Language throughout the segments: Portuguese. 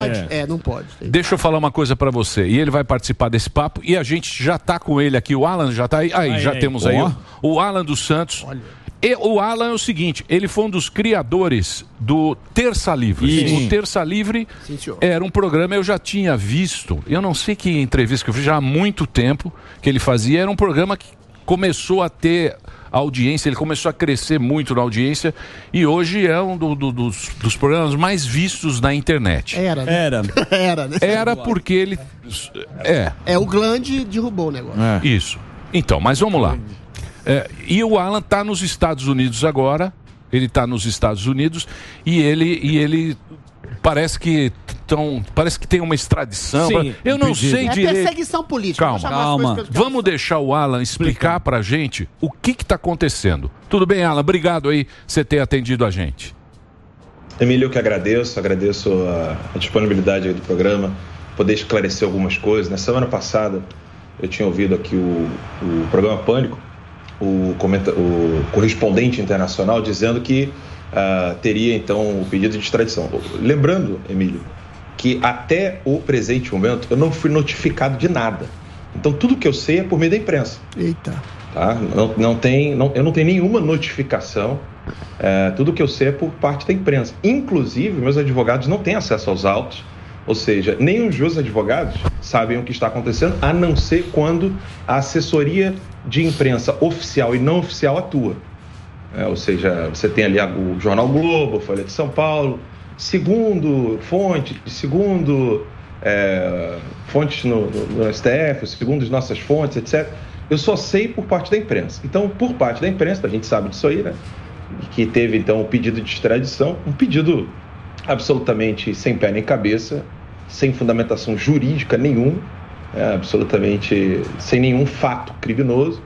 É, não pode. Deixa eu falar uma coisa pra você. E ele vai participar desse papo. E a gente já tá com ele aqui. O Alan já tá aí. Aí, Aí, já aí. temos aí Ó. o, o Alan dos Santos. E o Alan é o seguinte: ele foi um dos criadores do Terça Livre. Isso. O Terça Livre Sim, era um programa, eu já tinha visto, eu não sei que entrevista que eu fiz já há muito tempo que ele fazia. Era um programa que começou a ter audiência, ele começou a crescer muito na audiência e hoje é um do- do- dos, dos programas mais vistos na internet. Era, né? Era. Era, né? Era porque ele. É, É, o Glande derrubou o negócio. isso. Então, mas vamos lá. É, e o Alan está nos Estados Unidos agora. Ele está nos Estados Unidos e ele, e ele parece que tão, parece que tem uma extradição. Sim, eu não pedido. sei É direito. perseguição política. Calma. Calma. Vamos deixar o Alan explicar pra gente o que está acontecendo. Tudo bem, Alan? Obrigado aí você ter atendido a gente. Emílio, eu que agradeço, agradeço a, a disponibilidade aí do programa, poder esclarecer algumas coisas. Na semana passada, eu tinha ouvido aqui o, o programa Pânico, o, comenta, o correspondente internacional dizendo que ah, teria então o pedido de extradição. Lembrando, Emílio, que até o presente momento eu não fui notificado de nada. Então tudo que eu sei é por meio da imprensa. Eita. Tá? Não, não tem, não, eu não tenho nenhuma notificação. É, tudo que eu sei é por parte da imprensa. Inclusive, meus advogados não têm acesso aos autos. Ou seja, nem os meus advogados sabem o que está acontecendo, a não ser quando a assessoria de imprensa oficial e não oficial atua. É, ou seja, você tem ali o Jornal Globo, a Folha de São Paulo, segundo fonte, segundo é, fontes no, no, no STF, segundo as nossas fontes, etc. Eu só sei por parte da imprensa. Então, por parte da imprensa, a gente sabe disso aí, né? Que teve então o pedido de extradição, um pedido absolutamente sem pé nem cabeça, sem fundamentação jurídica nenhuma, é, absolutamente sem nenhum fato criminoso,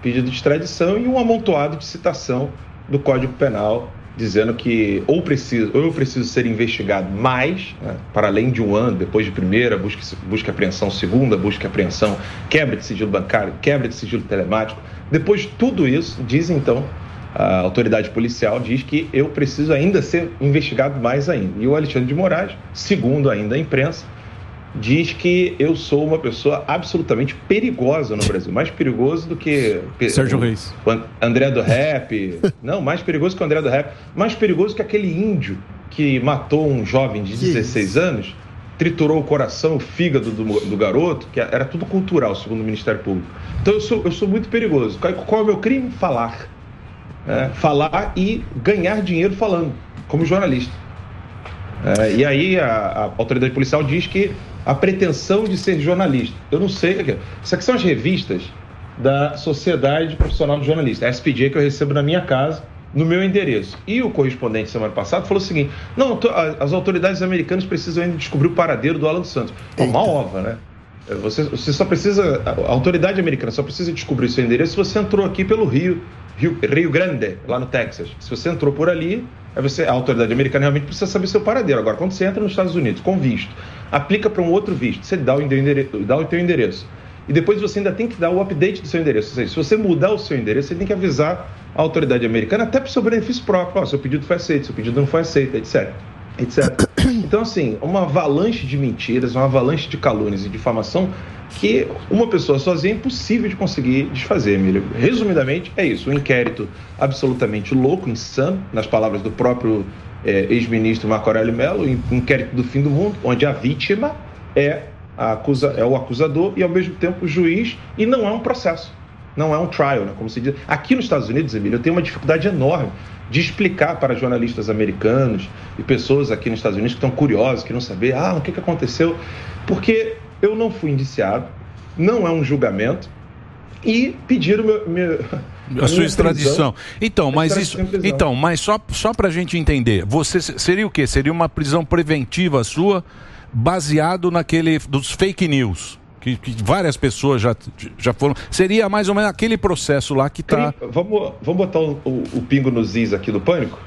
pedido de extradição e um amontoado de citação do Código Penal dizendo que ou preciso ou eu preciso ser investigado mais né, para além de um ano depois de primeira busca busca apreensão segunda busca apreensão quebra de sigilo bancário quebra de sigilo telemático. Depois de tudo isso diz então a autoridade policial diz que eu preciso ainda ser investigado mais ainda. E o Alexandre de Moraes segundo ainda a imprensa diz que eu sou uma pessoa absolutamente perigosa no Brasil, mais perigoso do que Sérgio Reis. André do Rap, não, mais perigoso que o André do Rap, mais perigoso que aquele índio que matou um jovem de 16 anos, triturou o coração, o fígado do, do garoto, que era tudo cultural, segundo o Ministério Público. Então eu sou, eu sou muito perigoso. Qual, qual é o meu crime? Falar. né? Falar e ganhar dinheiro falando, como jornalista. É, e aí a, a autoridade policial diz que a pretensão de ser jornalista. Eu não sei. Isso aqui são as revistas da Sociedade Profissional de Jornalistas, a SPJ, que eu recebo na minha casa, no meu endereço. E o correspondente semana passada falou o seguinte: não, as autoridades americanas precisam ainda descobrir o paradeiro do Alan dos Santos. É uma ova, né? Você, você só precisa. A autoridade americana só precisa descobrir seu endereço se você entrou aqui pelo Rio, Rio, Rio Grande, lá no Texas. Se você entrou por ali, você, a autoridade americana realmente precisa saber seu paradeiro. Agora, quando você entra nos Estados Unidos com visto, aplica para um outro visto, você dá o, dá o teu endereço. E depois você ainda tem que dar o update do seu endereço. Ou seja, se você mudar o seu endereço, você tem que avisar a autoridade americana, até para o seu benefício próprio. Ó, seu pedido foi aceito, seu pedido não foi aceito, etc. etc. Então, assim, uma avalanche de mentiras, uma avalanche de calúnias e difamação que uma pessoa sozinha é impossível de conseguir desfazer, Emílio. Resumidamente, é isso. Um inquérito absolutamente louco, insano, nas palavras do próprio eh, ex-ministro Marco Aurélio Mello, um inquérito do fim do mundo, onde a vítima é, a acusa, é o acusador e, ao mesmo tempo, o juiz, e não é um processo. Não é um trial, né, como se diz. Aqui nos Estados Unidos, Emílio, eu tenho uma dificuldade enorme de explicar para jornalistas americanos e pessoas aqui nos Estados Unidos que estão curiosos, que não saber, ah, o que, que aconteceu, porque eu não fui indiciado, não é um julgamento, e pediram meu, meu, A sua extradição. Então, mas Extradição isso. Então, mas só, só pra gente entender, você se- seria o quê? Seria uma prisão preventiva sua, baseado naquele. dos fake news. Que, que várias pessoas já, já foram. Seria mais ou menos aquele processo lá que tá. Cri- Vamos, vamos botar o, o- o pingo nos is aqui do Pânico?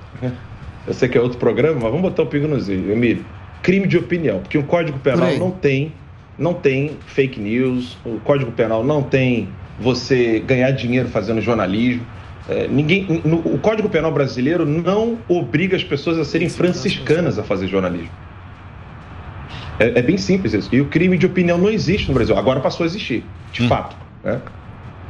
Eu sei que é outro programa, mas vamos botar o pingo nos is. Emílio, crime de opinião, porque o Código Penal não tem, não tem fake news, o Código Penal não tem você ganhar dinheiro fazendo jornalismo. É, ninguém, no- o Código Penal brasileiro não obriga as pessoas a serem franciscanas a fazer jornalismo. É, é, bem simples isso. E o crime de opinião não existe no Brasil. Agora passou a existir, de hum. fato. Né?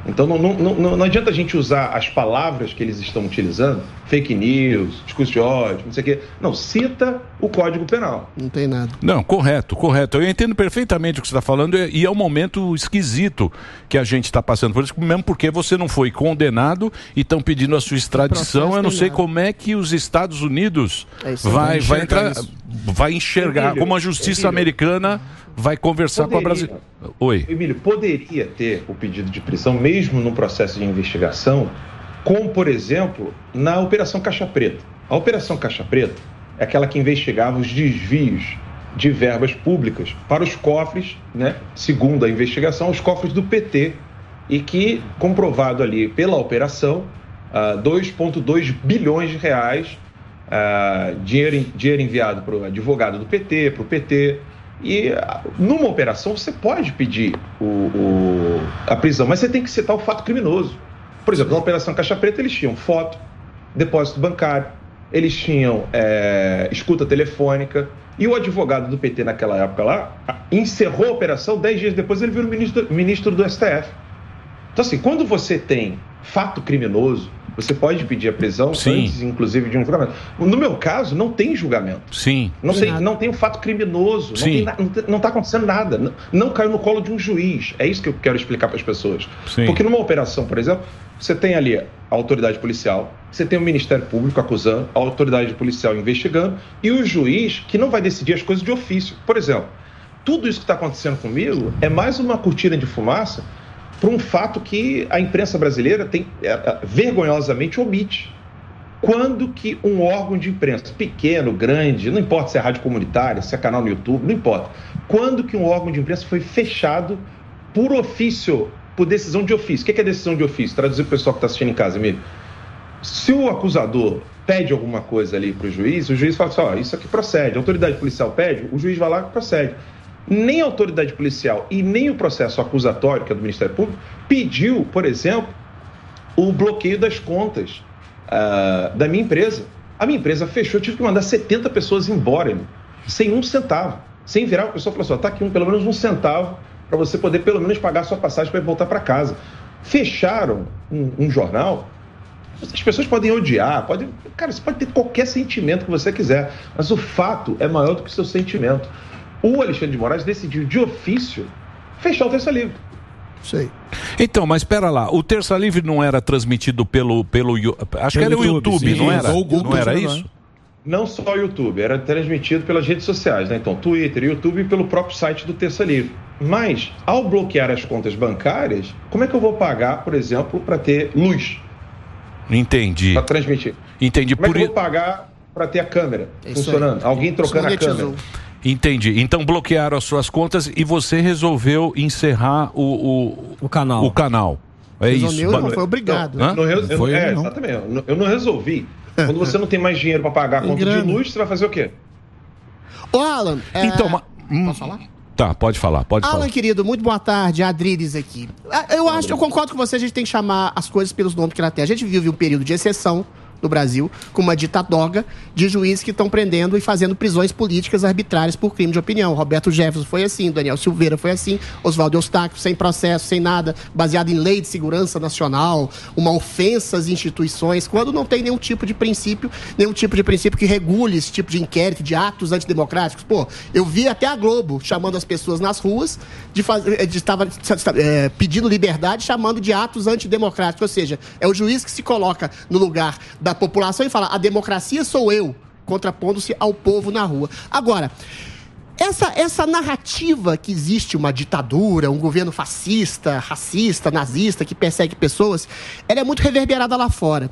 Então não, não, não, não, adianta a gente usar as palavras que eles estão utilizando, fake news, discurso de ódio, não sei o quê. Não, cita o Código Penal. Não tem nada. Não, correto, correto. Eu entendo perfeitamente o que você está falando e é um momento esquisito que a gente está passando por isso, mesmo porque você não foi condenado e estão pedindo a sua extradição. Eu não sei nada. como é que os Estados Unidos é vai, vai entrar, isso. Vai enxergar, como a justiça americana vai conversar poderia, com a Brasil. Oi. Emílio, poderia ter o pedido de prisão, mesmo no processo de investigação, como, por exemplo, na Operação Caixa Preta. A Operação Caixa Preta é aquela que investigava os desvios de verbas públicas para os cofres, né, segundo a investigação, os cofres do PT, e que, comprovado ali pela operação, uh, ah, 2,2 bilhões de reais, uh, dinheiro, dinheiro enviado para o advogado do PT, para o PT, e numa operação você pode pedir o, o, a prisão, mas você tem que citar o fato criminoso. Por exemplo, na Operação Caixa Preta eles tinham foto, depósito bancário, eles tinham é, escuta telefônica, e o advogado do PT naquela época lá encerrou a operação, dez dias depois ele virou ministro, ministro do STF. Então, assim, quando você tem fato criminoso, você pode pedir a prisão Sim. antes, inclusive, de um julgamento. No meu caso, não tem julgamento. Sim. Não tem, não tem um fato criminoso. Sim. Não está acontecendo nada. Não, não, caiu no colo de um juiz. É isso que eu quero explicar para as pessoas. Sim. Porque numa operação, por exemplo, você tem ali a autoridade policial, você tem o Ministério Público acusando, a autoridade policial investigando e o juiz que não vai decidir as coisas de ofício. Por exemplo, tudo isso que está acontecendo comigo é mais uma cortina de fumaça para um fato que a imprensa brasileira tem é, é, vergonhosamente omite. Quando que um órgão de imprensa, pequeno, grande, não importa se é rádio comunitária, se é canal no YouTube, não importa. Quando que um órgão de imprensa foi fechado por ofício, por decisão de ofício? O que é decisão de ofício? Traduzir para o pessoal que está assistindo em casa, Emílio. Se o acusador pede alguma coisa ali para o juiz, o juiz fala assim: ó, isso aqui procede. A autoridade policial pede, o juiz vai lá e procede nem a autoridade policial e nem o processo acusatório, que é do Ministério Público, pediu, por exemplo, o bloqueio das contas uh, da minha empresa. A minha empresa fechou, tive que mandar 70 pessoas embora, sem um centavo. Sem virar, a pessoa falou assim: está aqui um, pelo menos um centavo para você poder pelo menos pagar a sua passagem para voltar para casa. Fecharam um, um jornal as pessoas podem odiar, podem. Cara, você pode ter qualquer sentimento que você quiser, mas o fato é maior do que o seu sentimento o Alexandre de Moraes decidiu de ofício fechar o Terça Livre. Sei. Então, mas espera lá, o Terça Livre não era transmitido pelo. pelo acho pelo que era o YouTube, sim, não era? Google, não era isso? Não só o YouTube, era transmitido pelas redes sociais, né? Então, Twitter, YouTube e pelo próprio site do Terça Livre. Mas, ao bloquear as contas bancárias, como é que eu vou pagar, por exemplo, para ter luz? Entendi. Para transmitir. Entendi. Como é que eu vou pagar para ter a câmera é funcionando? Aí. Alguém trocando a câmera? Entendi. Então bloquearam as suas contas e você resolveu encerrar o, o, o canal. O canal. É isso. Não, foi obrigado. Não, não, eu, foi é, não. exatamente. Eu não resolvi. Quando você não tem mais dinheiro para pagar a conta de luz, você vai fazer o quê? Ô, Alan. É... Então, ma... Hum, posso falar? Tá, pode falar, pode Alan, falar. querido, muito boa tarde. Adriles aqui. Ah, eu acho, eu concordo com você, a gente tem que chamar as coisas pelos nomes que ela tem. A gente vive um período de exceção no Brasil, com uma ditadora de juízes que estão prendendo e fazendo prisões políticas arbitrárias por crime de opinião. Roberto Jefferson foi assim, Daniel Silveira foi assim, Oswaldo Eustáquio sem processo, sem nada, baseado em lei de segurança nacional, uma ofensa às instituições, quando não tem nenhum tipo de princípio, nenhum tipo de princípio que regule esse tipo de inquérito, de atos antidemocráticos. Pô, eu vi até a Globo chamando as pessoas nas ruas de fazer, de, estava é, pedindo liberdade, chamando de atos antidemocráticos, ou seja, é o juiz que se coloca no lugar da da população e fala: a democracia sou eu, contrapondo-se ao povo na rua. Agora. Essa, essa narrativa que existe uma ditadura, um governo fascista, racista, nazista, que persegue pessoas, ela é muito reverberada lá fora.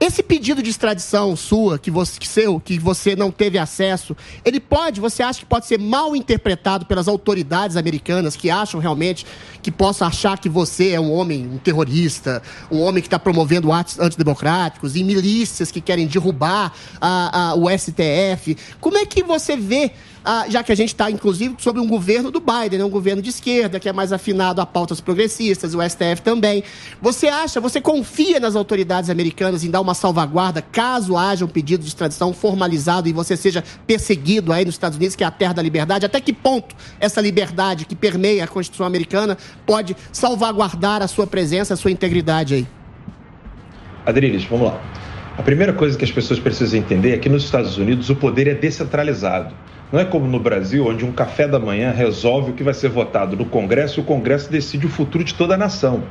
Esse pedido de extradição sua, que você, que seu, que você não teve acesso, ele pode, você acha que pode ser mal interpretado pelas autoridades americanas que acham realmente que possam achar que você é um homem, um terrorista, um homem que está promovendo atos antidemocráticos e milícias que querem derrubar a, a, o STF? Como é que você vê ah, já que a gente está, inclusive, sobre um governo do Biden, né? um governo de esquerda, que é mais afinado a pautas progressistas, o STF também. Você acha, você confia nas autoridades americanas em dar uma salvaguarda caso haja um pedido de extradição formalizado e você seja perseguido aí nos Estados Unidos, que é a terra da liberdade? Até que ponto essa liberdade que permeia a Constituição americana pode salvaguardar a sua presença, a sua integridade aí? Adriles, vamos lá. A primeira coisa que as pessoas precisam entender é que nos Estados Unidos o poder é descentralizado. Não é como no Brasil, onde um café da manhã resolve o que vai ser votado no Congresso e o Congresso decide o futuro de toda a nação.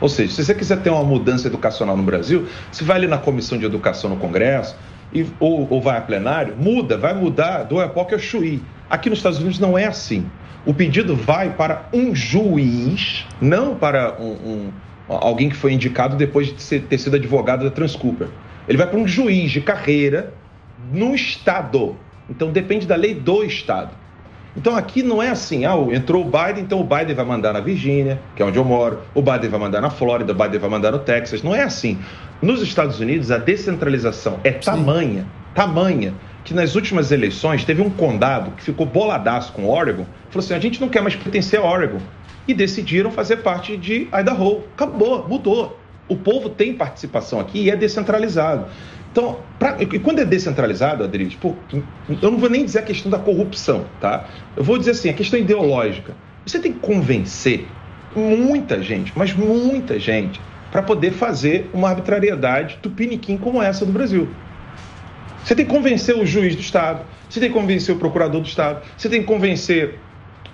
Ou seja, se você quiser ter uma mudança educacional no Brasil, você vai ali na Comissão de Educação no Congresso, e, ou, ou vai a plenário, muda, vai mudar do EPOC ao Chuí. Aqui nos Estados Unidos não é assim. O pedido vai para um juiz, não para um, um, alguém que foi indicado depois de ter sido advogado da Transcooper. Ele vai para um juiz de carreira no Estado. Então depende da lei do Estado. Então aqui não é assim, ah, entrou o Biden, então o Biden vai mandar na Virgínia, que é onde eu moro, o Biden vai mandar na Flórida, o Biden vai mandar no Texas. Não é assim. Nos Estados Unidos, a descentralização é tamanha, tamanha, que nas últimas eleições teve um condado que ficou boladaço com Oregon, falou assim: a gente não quer mais pertencer a Oregon. E decidiram fazer parte de Idaho. Acabou, mudou. O povo tem participação aqui e é descentralizado. Então, pra, e quando é descentralizado, Adriles, eu não vou nem dizer a questão da corrupção, tá? Eu vou dizer assim, a questão ideológica. Você tem que convencer muita gente, mas muita gente, para poder fazer uma arbitrariedade tupiniquim como essa do Brasil. Você tem que convencer o juiz do Estado, você tem que convencer o procurador do Estado, você tem que convencer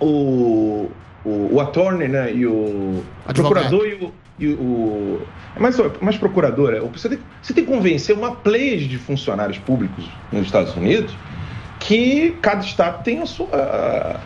o, o, o attorney né, e o, o procurador e o, e o mas, mas procuradora, você tem, você tem que convencer uma pleia de funcionários públicos nos Estados Unidos que cada estado tem a sua, a,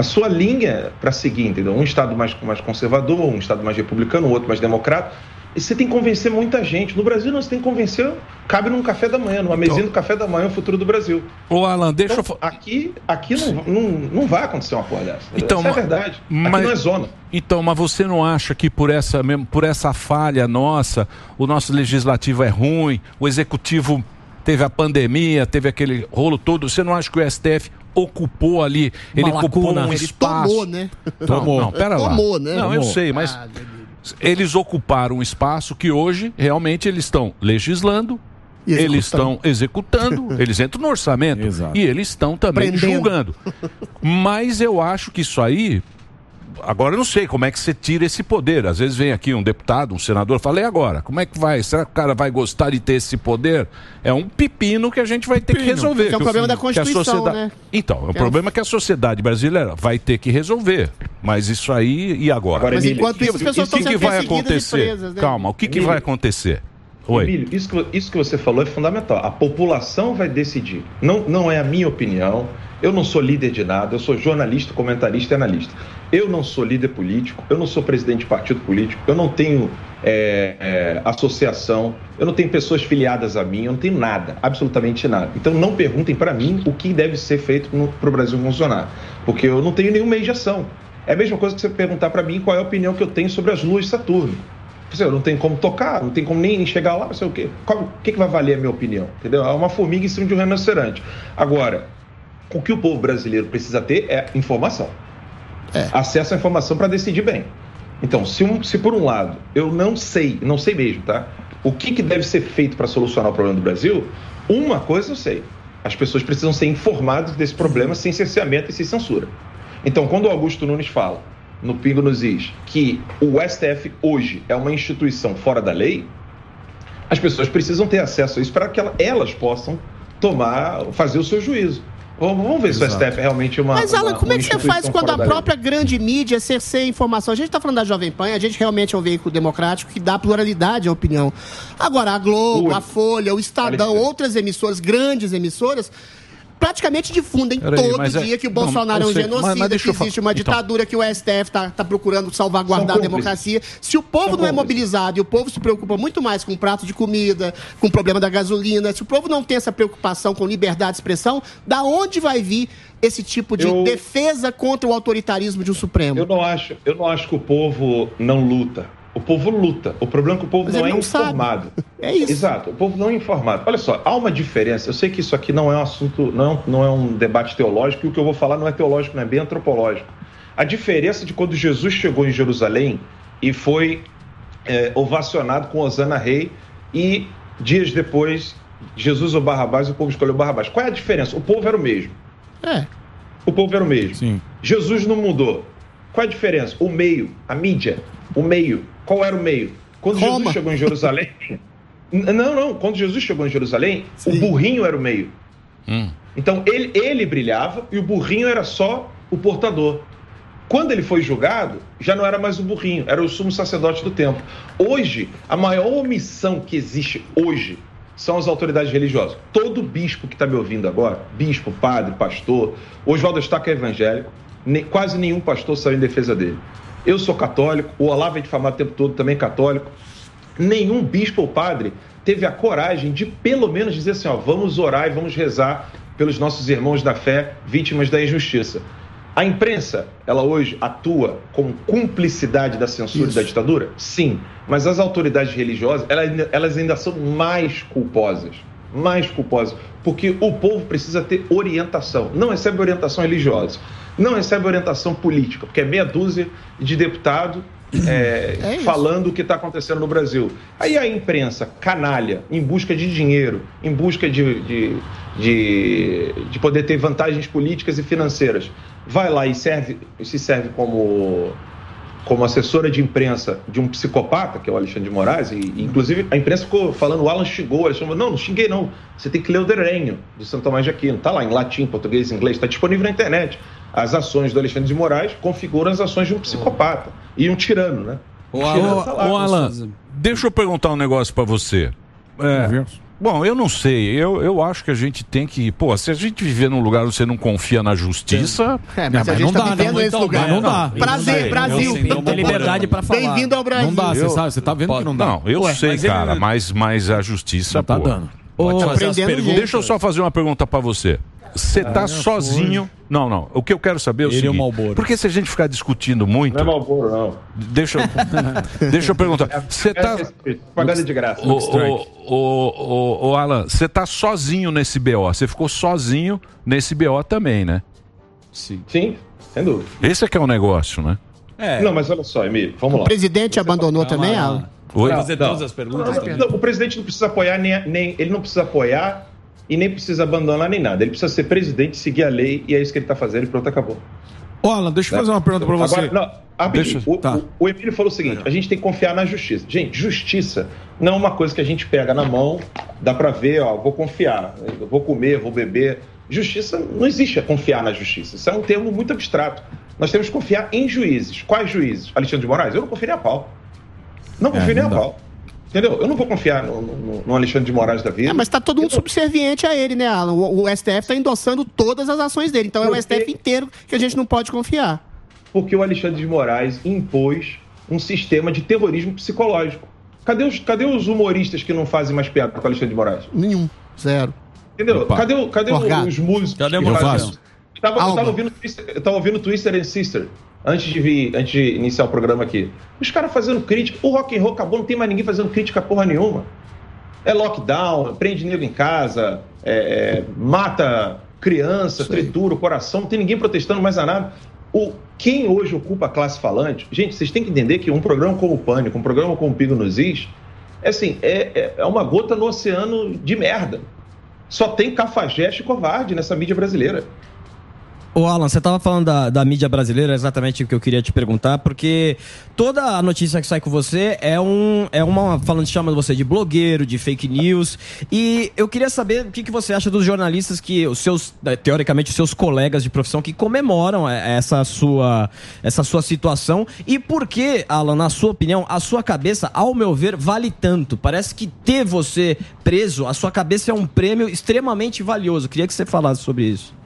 a sua linha para seguir, entendeu? Um estado mais, mais conservador, um estado mais republicano, outro mais democrata. E você tem que convencer muita gente. No Brasil, não, você tem que convencer. Cabe num café da manhã, numa mesinha do café da manhã, o futuro do Brasil. Ô, Alan, deixa então, eu. Aqui, aqui não, não, não vai acontecer uma porra dessa. Então, Isso é verdade. Mas, aqui não é zona. Então, mas você não acha que por essa, mesmo, por essa falha nossa, o nosso legislativo é ruim, o executivo teve a pandemia, teve aquele rolo todo. Você não acha que o STF ocupou ali, ele ocupou um ele espaço. Tomou, né? Tomou. Não, não pera lá. Tomou, né? Não, tomou. eu sei, mas ah, eles ocuparam um espaço que hoje realmente eles estão legislando, eles estão executando, eles entram no orçamento Exato. e eles estão também Prendendo. julgando. Mas eu acho que isso aí agora eu não sei como é que você tira esse poder. Às vezes vem aqui um deputado, um senador, falei agora, como é que vai? Será que o cara vai gostar de ter esse poder? É um pepino que a gente vai ter pepino, que resolver. Que é um problema da Constituição, sociedade... né? Então, é um problema que a sociedade brasileira vai ter que resolver. Mas isso aí, e agora? agora Mas enquanto isso, as pessoas estão que, que vai acontecer? Presas, né? Calma, o que, que vai acontecer? Oi. Emílio, isso que, isso que você falou é fundamental. A população vai decidir. Não, não é a minha opinião. Eu não sou líder de nada. Eu sou jornalista, comentarista e analista. Eu não sou líder político. Eu não sou presidente de partido político. Eu não tenho é, é, associação. Eu não tenho pessoas filiadas a mim. Eu não tenho nada. Absolutamente nada. Então não perguntem para mim o que deve ser feito para o Brasil funcionar. Porque eu não tenho nenhum meio de ação. É a mesma coisa que você perguntar para mim qual é a opinião que eu tenho sobre as luas de Saturno. Eu não tem como tocar, não tem como nem chegar lá, não sei o quê. Qual, o que, que vai valer a minha opinião? Entendeu? É uma formiga em cima de um rinoceronte. Agora, o que o povo brasileiro precisa ter é informação. É. Acesso à informação para decidir bem. Então, se, um, se por um lado eu não sei, não sei mesmo, tá? O que, que deve ser feito para solucionar o problema do Brasil, uma coisa eu sei. As pessoas precisam ser informadas desse problema sem cerceamento e sem censura. Então, quando o Augusto Nunes fala no Pingo nos Is que o STF hoje é uma instituição fora da lei, as pessoas precisam ter acesso a isso para que elas possam tomar, fazer o seu juízo. Vamos ver Exato. se o STF é realmente uma. Mas, Alan, uma, como é que você faz quando a própria lei? grande mídia cerceia informação? A gente está falando da Jovem Pan, a gente realmente é um veículo democrático que dá pluralidade à opinião. Agora, a Globo, Ui. a Folha, o Estadão, outras emissoras, grandes emissoras, praticamente difundem Peraí, todo é- dia é... que o Bolsonaro não, é um genocida, mas, mas que existe uma então. ditadura, então... que o STF está tá procurando salvaguardar a democracia. Se o povo não é mobilizado e o povo se preocupa muito mais com o prato de comida, com o problema da gasolina, se o povo não tem essa preocupação com liberdade de expressão, da onde vai vir esse tipo de eu... defesa contra o autoritarismo de um Supremo? Eu não acho, eu não acho que o povo não luta. O povo luta. O problema é que o povo não, não é informado. Sabe. É isso. Exato, o povo não é informado. Olha só, há uma diferença. Eu sei que isso aqui não é um assunto, não, é não é um debate teológico, e o que eu vou falar não é teológico, não é bem antropológico. A diferença de quando Jesus chegou em Jerusalém e foi é, ovacionado com Osana Rei, e dias depois, Jesus ou Barrabás, e o povo escolheu Barrabás. Qual é a diferença? O povo era o mesmo. É. O povo era o mesmo. Sim. Jesus não mudou. Qual é a diferença? O meio, a mídia, o meio. Qual era o meio? Quando Roma. Jesus chegou em Jerusalém. Não, não. Quando Jesus chegou em Jerusalém, o burrinho era o meio. Hum. Então ele, ele brilhava e o burrinho era só o portador. Quando ele foi julgado, já não era mais o burrinho, era o sumo sacerdote do templo. Hoje, a maior omissão que existe hoje são as autoridades religiosas. Todo bispo que está me ouvindo agora, bispo, padre, pastor, Oswaldo Staca é evangélico, quase nenhum pastor saiu em defesa dele. Eu sou católico, o Olavo é difamado o tempo todo, também católico. Nenhum bispo ou padre teve a coragem de, pelo menos, dizer assim: ó, vamos orar e vamos rezar pelos nossos irmãos da fé vítimas da injustiça. A imprensa, ela hoje atua com cumplicidade da censura e da ditadura? Sim. Mas as autoridades religiosas, elas ainda, elas ainda são mais culposas. Mais culposas. Porque o povo precisa ter orientação. Não recebe orientação religiosa. Não recebe orientação política. Porque é meia dúzia de deputado é, É falando o que está acontecendo no Brasil. Aí a imprensa, canalha, em busca de dinheiro, em busca de, de, de, de poder ter vantagens políticas e financeiras, vai lá e serve, se serve como, como assessora de imprensa de um psicopata, que é o Alexandre de Moraes, e, e, inclusive a imprensa ficou falando, o Alan xingou, o Alexandre falou, não, não xinguei não, você tem que ler o Derenho, de Santo Tomás de Aquino, tá lá em latim, português, inglês, está disponível na internet. As ações do Alexandre de Moraes configuram as ações de um psicopata e um tirano, né? Ô, Um Alan, tá. Ô, Alan, deixa eu perguntar um negócio pra você. É, bom, eu não sei. Eu, eu acho que a gente tem que. Pô, se a gente viver num lugar onde você não confia na justiça. É, mas Não, a mas gente não tá dá, vivendo não, esse então, lugar. não dá. Prazer, Brasil. não tem liberdade pra falar. Bem-vindo ao Brasil. Não dá, você sabe, você tá vendo que não dá. Não, eu Ué, sei, mas ele- cara, mas, mas a justiça. Não tá pô. dando. Pode Ô, fazer as aprendendo perguntas. gente. Deixa eu só fazer uma pergunta pra você. Você tá sozinho. Não, não. O que eu quero saber é o Ele o seguinte. Marlboro. porque se a gente ficar discutindo muito. Não é Malboro, não. Deixa eu, deixa eu perguntar. Você tá. É pagada de graça. Ô, ô, ô, Alan, você tá sozinho nesse BO. Você ficou sozinho nesse BO também, né? Sim. Sim, sem dúvida. Esse é que é o negócio, né? É. Não, mas olha só, Emílio, vamos O lá. presidente abandonou Calma também, lá. Alan? Oi? Fazer Não. todas as perguntas. Não, também. não, o presidente não precisa apoiar nem, nem ele não precisa apoiar e nem precisa abandonar nem nada. Ele precisa ser presidente, seguir a lei e é isso que ele está fazendo e pronto, acabou. Ô, Alan, deixa eu fazer uma pergunta pra você. Agora, não, rapidinho. Deixa- o, tá. o- o Emílio falou o seguinte: a gente tem que confiar na justiça. Gente, justiça não é uma coisa que a gente pega na mão, dá para ver, ó, vou confiar, vou comer, vou beber. Justiça não existe a confiar na justiça. Isso é um termo muito abstrato. Nós temos que confiar em juízes. Quais juízes? Alexandre de Moraes? Eu não confio nem a pau. Não confio É, nem a não dá. pau. Entendeu? Eu não vou confiar no, no- no Alexandre de Moraes da vida. É, mas tá todo mundo subserviente a ele, né, Alan? O, o STF tá endossando todas as ações dele. Então é o Porque- STF inteiro que a gente não pode confiar. porque o Alexandre de Moraes impôs um sistema de terrorismo psicológico. Cadê os, cadê os humoristas que não fazem mais piada com o Alexandre de Moraes? Nenhum. Zero. Entendeu? Opa. Cadê, cadê os músicos? Cadê o Morgado? Tava, eu tava ouvindo, Twister- eu tava ouvindo Twister and Sister antes de vir, antes de iniciar o programa aqui. Os caras fazendo crítica. O rock and roll acabou, não tem mais ninguém fazendo crítica porra nenhuma. É lockdown, prende nego em casa, é, é, mata criança, aí. tritura o coração, não tem ninguém protestando mais a nada. O, quem hoje ocupa a classe falante, gente, vocês têm que entender que um programa como o Pânico, um programa como o Pigo nos Is, é assim, é, é- é uma gota no oceano de merda. Só tem cafajeste e covarde nessa mídia brasileira. Ô Alan, você estava falando da, da mídia brasileira, exatamente o que eu queria te perguntar, porque toda a notícia que sai com você é, um, é uma. falando, chama você de blogueiro, de fake news. E eu queria saber o que, que você acha dos jornalistas que, os seus, teoricamente, os seus colegas de profissão que comemoram eh, essa sua, essa sua situação. E por que, Alan, na sua opinião, a sua cabeça, ao meu ver, vale tanto? Parece que ter você preso, a sua cabeça é um prêmio extremamente valioso. Queria que você falasse sobre isso.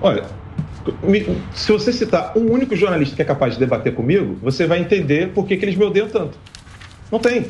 Olha, se você citar um único jornalista que é capaz de debater comigo, você vai entender por que, que eles me odeiam tanto. Não tem.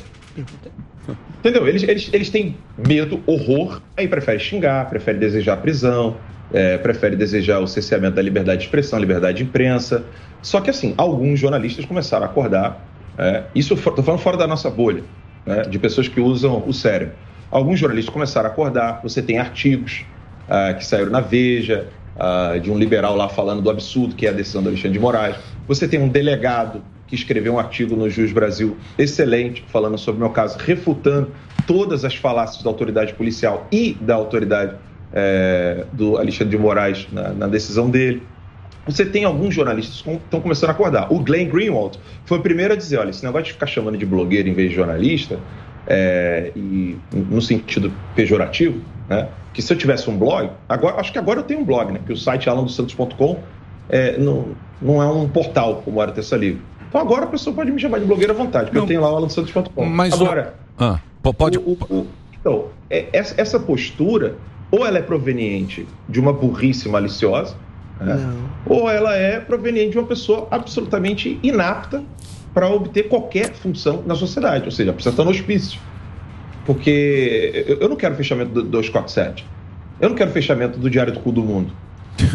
Entendeu? Eles, eles, eles têm medo, horror, aí prefere xingar, prefere desejar prisão, é, prefere desejar o cerceamento da liberdade de expressão, liberdade de imprensa. Só que, assim, alguns jornalistas começaram a acordar. é, isso estou falando fora da nossa bolha. né, de pessoas que usam o cérebro. Alguns jornalistas começaram a acordar, você tem artigos uh, que saíram na Veja, uh, de um liberal lá falando do absurdo que é a decisão do Alexandre de Moraes. Você tem um delegado que escreveu um artigo no Juiz Brasil excelente, falando sobre o meu caso, refutando todas as falácias da autoridade policial e da autoridade é, do Alexandre de Moraes na, na, decisão dele. Você tem alguns jornalistas que estão começando a acordar. O Glenn Greenwald foi o primeiro a dizer: olha, esse negócio de ficar chamando de blogueiro em vez de jornalista, é, e no sentido pejorativo, né? Que se eu tivesse um blog, agora acho que agora eu tenho um blog, né? Que o site alandosantos.com é, não, não é um portal como era o Terça Livre. Então agora a pessoa pode me chamar de blogueiro à vontade, porque não, eu tenho lá o alandosantos.com. Mas agora, o... ah, pode. O, o, então, é, essa, essa postura, ou ela é proveniente de uma burrice maliciosa, né? ou ela é proveniente de uma pessoa absolutamente inapta para obter qualquer função na sociedade, ou seja, precisa estar no hospício. Porque eu não quero fechamento do 247. Eu não quero fechamento do Diário do Cu do Mundo.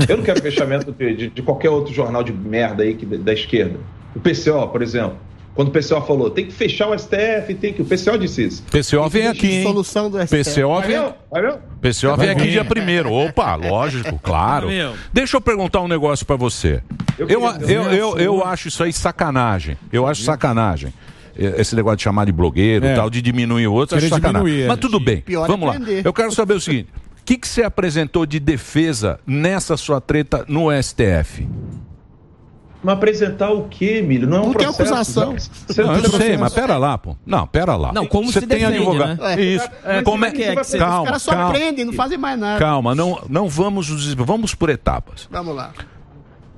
Eu não quero fechamento de, de, de, qualquer outro jornal de merda aí que, da esquerda. O PCO, por exemplo. Quando o PCO falou, tem que fechar o STF, tem que. O PCO disse isso. PCO vem aqui, hein? Solução do STF. PCO vem. PCO vem aqui dia primeiro. Opa, lógico, claro. Deixa eu perguntar um negócio para você. Eu, eu, eu, eu, eu acho isso aí sacanagem. Eu acho sacanagem esse negócio de chamar de blogueiro é. tal, de diminuir o outro, acho sacanagem. É. Mas tudo bem, Pior é vamos lá. Eu quero saber o seguinte: o que, que você apresentou de defesa nessa sua treta no STF? Mas apresentar o quê, Emílio? Não é um Porque processo. acusação. Não, não eu sei, mas pera lá, pô. Não, pera lá. Não, como você tem defende, advogado. Né? Isso. É, como é que é que você... Calma, Os caras só calma. aprendem, não fazem mais nada. Calma, não, não vamos vamos por etapas. Vamos lá.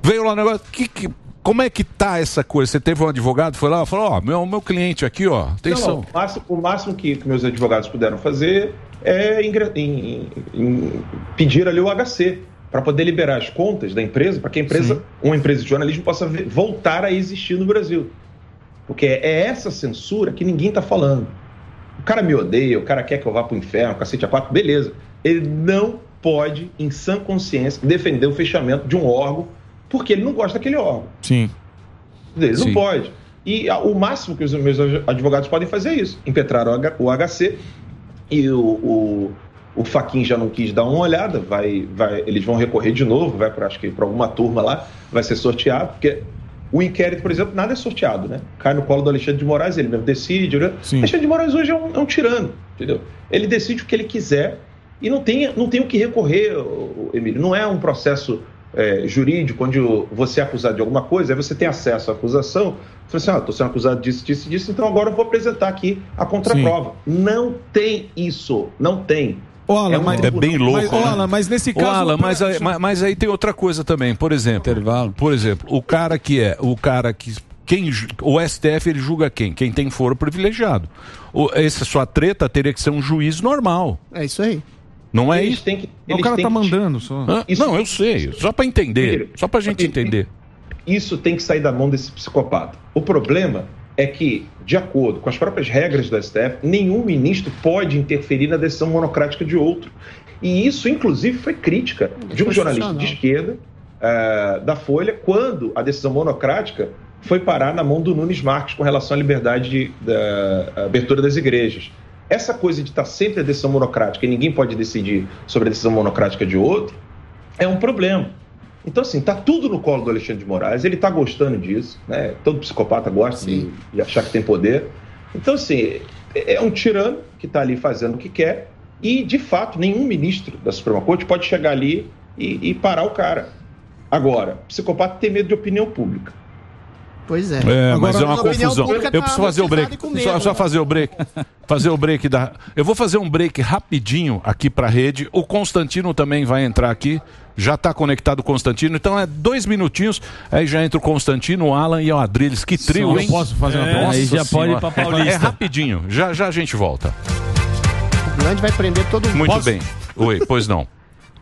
Veio lá o negócio, que, que, como é que tá essa coisa? Você teve um advogado, foi lá, falou, ó, oh, meu, meu cliente aqui, ó, atenção. Não, não, o máximo, o máximo que, que, meus advogados puderam fazer é em, em, em pedir ali o HC para poder liberar as contas da empresa, para que a empresa, Sim. uma empresa de jornalismo possa ver, voltar a existir no Brasil. Porque é essa censura que ninguém está falando. O cara me odeia, o cara quer que eu vá para o inferno, cacete a quatro, beleza. Ele não pode, em sã consciência, defender o fechamento de um órgão porque ele não gosta daquele órgão. Sim. Ele Sim. não pode. E o máximo que os meus advogados podem fazer é isso: impetrar o HC e o, o, o Faquin já não quis dar uma olhada, vai, vai, eles vão recorrer de novo, vai para acho que para alguma turma lá, vai ser sorteado, porque o inquérito, por exemplo, nada é sorteado, né? Cai no colo do Alexandre de Moraes, ele mesmo decide. Né? Alexandre de Moraes hoje é um, é um, tirano, entendeu? Ele decide o que ele quiser e não tem, não tem o que recorrer, Emílio. Não é um processo é, jurídico, onde você é acusado de alguma coisa, aí você tem acesso à acusação, você fala assim, ah, estou sendo acusado disso, disso, disso, então agora eu vou apresentar aqui a contraprova. Sim. Não tem isso, não tem. Alan, é, mas, é bem louco. Mas, né? Alan, mas nesse caso. Alan, mas, aí, mas, mas, aí tem outra coisa também. Por exemplo, Intervalo. por exemplo, o cara que é o cara que quem o STF ele julga quem? Quem tem foro privilegiado. O, essa sua treta teria que ser um juiz normal. É isso aí. Não é isso? Que, o cara tá mandando só. Isso, não, eu sei. Só para entender. Só para gente entender. Isso tem que sair da mão desse psicopata. O problema é que, de acordo com as próprias regras do STF, nenhum ministro pode interferir na decisão monocrática de outro. E isso, inclusive, foi crítica de um jornalista de esquerda uh, da Folha, quando a decisão monocrática foi parar na mão do Nunes Marques com relação à liberdade de, da abertura das igrejas. Essa coisa de estar sempre a decisão monocrática e ninguém pode decidir sobre a decisão monocrática de outro é um problema. Então, assim, tá tudo no colo do Alexandre de Moraes, ele tá gostando disso, né? Todo psicopata gosta de, de, achar que tem poder. Então, assim, é, é um tirano que está ali fazendo o que quer e, de fato, nenhum ministro da Suprema Corte pode chegar ali e, e parar o cara. Agora, psicopata tem medo de opinião pública. Pois é. é Agora, mas é uma confusão. Eu tá preciso fazer o break. Só, só, fazer o break. fazer o break da. Eu vou fazer um break rapidinho aqui para a rede. O Constantino também vai entrar aqui. Já está conectado o Constantino, então é dois minutinhos, aí já entra o Constantino, o Alan e o Adriles. Que trio, Só hein? posso fazer uma é, Aí já pode ir pra Paulista. É rapidinho, já, já a gente volta. O grande vai prender todo mundo. Muito posso? bem. Oi, pois não.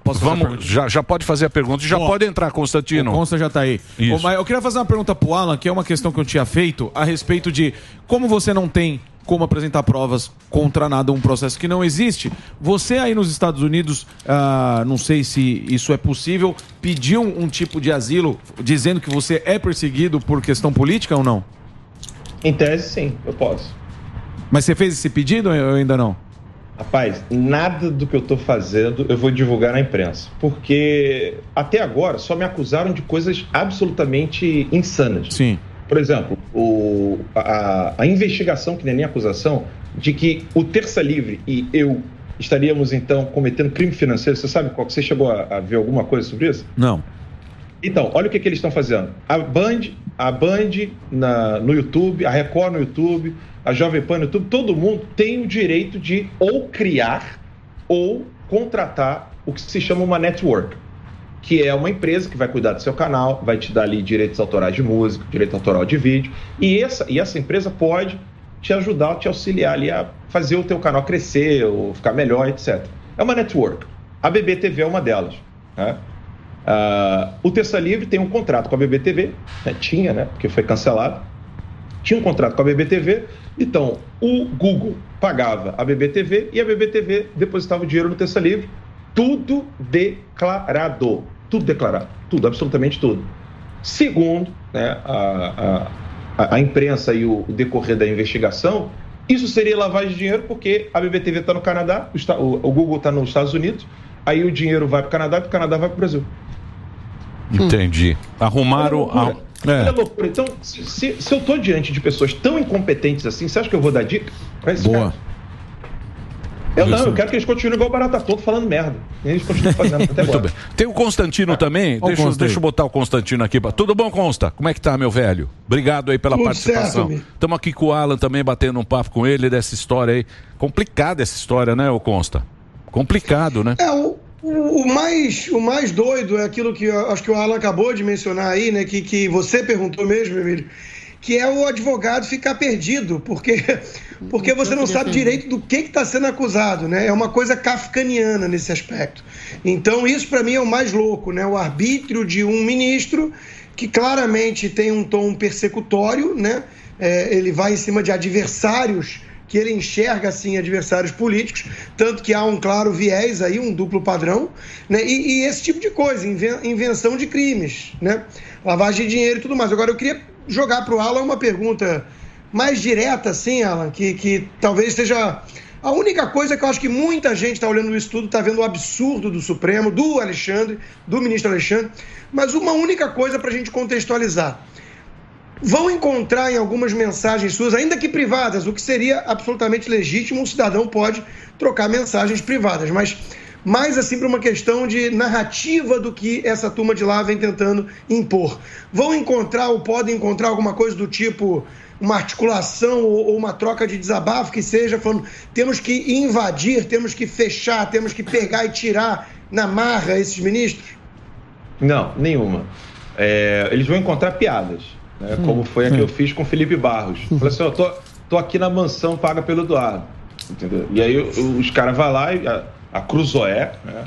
Posso Vamos, já, já pode fazer a pergunta e já Bom, pode entrar, Constantino. O Consta já está aí. Isso. mas eu queria fazer uma pergunta para o Alan, que é uma questão que eu tinha feito, a respeito de como você não tem como apresentar provas contra nada, um processo que não existe. Você aí nos Estados Unidos, ah, não sei se isso é possível, pediu um, um tipo de asilo dizendo que você é perseguido por questão política ou não? Em tese, sim, eu posso. Mas você fez esse pedido ou ainda não? Rapaz, nada do que eu estou fazendo eu vou divulgar na imprensa. Porque até agora só me acusaram de coisas absolutamente insanas. Sim. Por exemplo, o, a, a investigação, que é nem acusação, de que o Terça Livre e eu estaríamos então cometendo crime financeiro. Você sabe qual? Você chegou a, a ver alguma coisa sobre isso? Não. Então, olha o que, que eles estão fazendo. A Band, a Band na, no YouTube, a Record no YouTube, a Jovem Pan YouTube, todo mundo tem o direito de ou criar ou contratar o que se chama uma network, que é uma empresa que vai cuidar do seu canal, vai te dar ali direitos autorais de música, direito autoral de vídeo, e essa, e essa empresa pode te ajudar, te auxiliar ali a fazer o teu canal crescer ou ficar melhor, etc. É uma network. A BBTV é uma delas. Né? Uh, o Terça Livre tem um contrato com a BBTV, né? tinha, né? Porque foi cancelado. Tinha um contrato com a BBTV, então o Google pagava a BBTV e a BBTV depositava o dinheiro no Terça Livre, tudo declarado. Tudo declarado. Tudo, absolutamente tudo. Segundo né, a, a, a imprensa e o, o decorrer da investigação, isso seria lavagem de dinheiro porque a BBTV está no Canadá, o, o Google está nos Estados Unidos, aí o dinheiro vai para o Canadá e o Canadá vai para o Brasil. Entendi. Arrumaram. Olha a loucura. É. Olha a loucura. Então, se, se, se eu estou diante de pessoas tão incompetentes assim, você acha que eu vou dar dica? Pra esse Boa. cara? Eu não, eu quero que eles continuem igual barata tonto falando merda. E eles continuam fazendo até Muito agora. bem. Tem o Constantino também. Ó o Deixa, Consta deixa eu botar o Constantino aqui. pra- Tudo bom, Consta? Como é que tá, meu velho? Obrigado aí pela Tudo participação. Estamos aqui com o Alan também, batendo um papo com ele dessa história aí. Complicada essa história, né, ô Consta? Complicado, né? É, o, o, mais, o mais doido é aquilo que acho que o Alan acabou de mencionar aí, né? Que, que você perguntou mesmo, Emílio, que é o advogado ficar perdido, porque, porque você não sabe direito do que está sendo acusado, né? É uma coisa kafkaniana nesse aspecto. Então, isso para mim é o mais louco, né? O arbítrio de um ministro que claramente tem um tom persecutório, né? É, ele vai em cima de adversários que ele enxerga assim adversários políticos, tanto que há um claro viés aí, um duplo padrão, né? E, e esse tipo de coisa, inven- invenção de crimes, né? Lavagem de dinheiro e tudo mais. Agora eu queria jogar para o Alan uma pergunta mais direta, assim, Alan, que, que talvez seja a única coisa que eu acho que muita gente está olhando isso tudo, está vendo o absurdo do Supremo, do Alexandre, do ministro Alexandre, mas uma única coisa para a gente contextualizar vão encontrar em algumas mensagens suas, ainda que privadas, o que seria absolutamente legítimo, um cidadão pode trocar mensagens privadas, mas mais assim para uma questão de narrativa do que essa turma de lá vem tentando impor. Vão encontrar ou podem encontrar alguma coisa do tipo uma articulação ou, uma troca de desabafo que seja falando temos que invadir, temos que fechar, temos que pegar e tirar na marra esses ministros? Não, nenhuma. É, eles vão encontrar piadas, né? como foi a que eu fiz com o Felipe Barros. Falei assim, ó, tô, tô aqui na mansão paga pelo Eduardo. Entendeu? E aí os caras vão lá e a, a Cruzoé, né?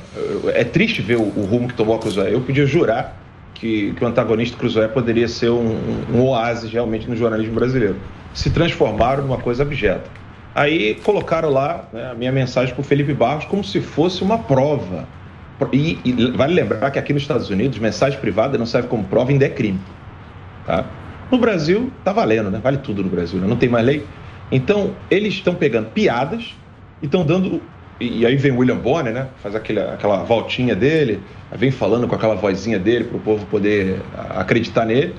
é triste ver o, o rumo que tomou a Cruzoé. Eu podia jurar que, que o antagonista Cruzoé poderia ser um, um- um oásis realmente no jornalismo brasileiro. Se transformaram numa coisa abjeta. Aí colocaram lá né, a minha mensagem para o Felipe Barros como se fosse uma prova. E, e vale lembrar que aqui nos Estados Unidos, mensagem privada não serve como prova, ainda é crime. Tá? No Brasil, tá valendo, né? Vale tudo no Brasil, né? não tem mais lei. Então, eles estão pegando piadas e estão dando. E, aí vem William Bonner, né? Faz aquele, aquela voltinha dele, vem falando com aquela vozinha dele para o povo poder acreditar nele,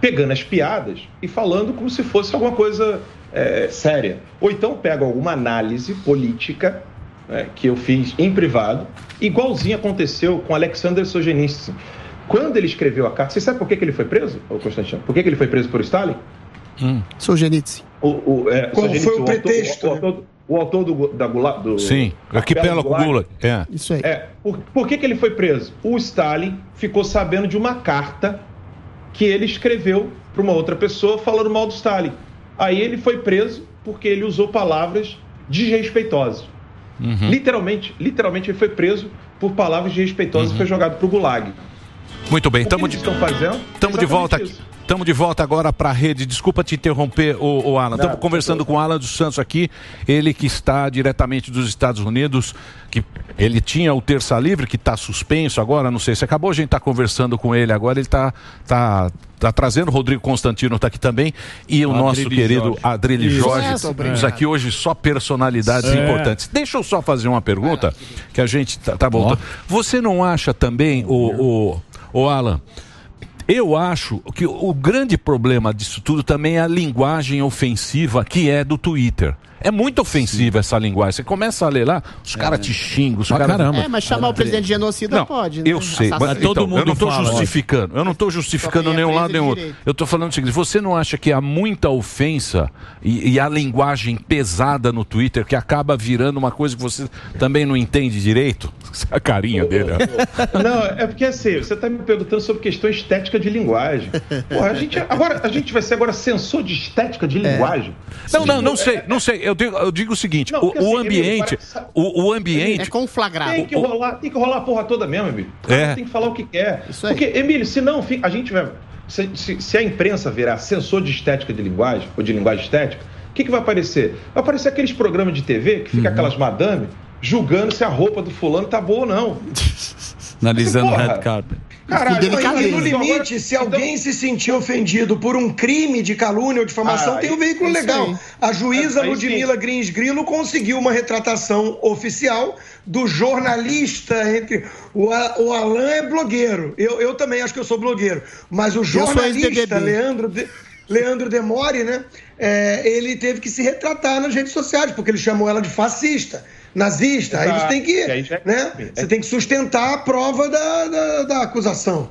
pegando as piadas e falando como se fosse alguma coisa é, séria. Ou então pega alguma análise política né, que eu fiz em privado, igualzinho aconteceu com Alexander Solzhenitsyn. Quando ele escreveu a carta, você sabe por que, que ele foi preso, ô Constantino? Por que, que ele foi preso por Stalin? Solzhenitsyn. O, o, é, Qual Solzhenitsyn, foi o autor- pretexto, O, autor, o autor do, da Gula- do Sim. Arquipélago Gulag. É. Isso aí. É, por, por que, que ele foi preso? O Stalin ficou sabendo de uma carta que ele escreveu para uma outra pessoa falando mal do Stalin. Aí ele foi preso porque ele usou palavras desrespeitosas. Literalmente, literalmente ele foi preso por palavras desrespeitosas e foi jogado para o Gulag. Muito bem, estamos de, estão fazendo? tamo de volta aqui. Estamos de volta agora para a rede. Desculpa te interromper, o, o Alan. Estamos conversando com o Alan dos Santos aqui, ele que está diretamente dos Estados Unidos, que ele tinha o terça livre, que está suspenso agora, não sei se acabou, a gente está conversando com ele agora, ele está tá, tá trazendo, o Rodrigo Constantino está aqui também, e o nosso querido Jorge. Adrilho Isso. Jorge, obrigado. temos aqui hoje só personalidades É. importantes. Deixa eu só fazer uma pergunta, que a gente tá, tá voltando. Você não acha também, o, o, o Alan, eu acho que o grande problema disso tudo também é a linguagem ofensiva que é do Twitter. É muito ofensiva essa linguagem. Você começa a ler lá, os caras te xingam, os Pra caras. caramba. É, mas chamar o presidente de genocida Não, pode, né? Eu sei, mas Assassino. então, eu não estou justificando. Eu não estou justificando é nenhum lado nenhum de outro. Eu estou falando o seguinte: você não acha que há muita ofensa e, e a linguagem pesada no Twitter que acaba virando uma coisa que você também não entende direito? A carinha dele. ó. Não, é porque assim, você está me perguntando sobre questão estética de linguagem. Porra, a gente, agora, a gente vai ser agora censor de estética de linguagem. Não, não, não sei, não sei. Eu digo, eu digo o seguinte: Não, o, porque o assim, ambiente, Emílio, o, o ambiente. É conflagrado. Tem que rolar, tem que rolar a porra toda mesmo, Emílio. É. Tem que falar o que quer. Isso aí. Porque, Emílio, se não, a gente vai. Se, se- se a imprensa virar censor de estética de linguagem, ou de linguagem estética, o que, que vai aparecer? Vai aparecer aqueles programas de TV que fica aquelas madame julgando se a roupa do fulano tá boa ou não. Analisando o red carpet. Caralho, e no limite, se alguém se sentir ofendido por um crime de calúnia ou difamação, Ah, tem um veículo é isso legal. aí. A juíza Aí. Ludmila Grins Grilo conseguiu uma retratação oficial do jornalista entre. O, o Alan é blogueiro. Eu, eu também acho que eu sou blogueiro. Mas o jornalista. Leandro. De... Leandro Demore, né? é, ele teve que se retratar nas redes sociais, porque ele chamou ela de fascista, nazista. Aí você Exato. tem que, E aí já- né? Você tem que sustentar a prova da, da, da acusação.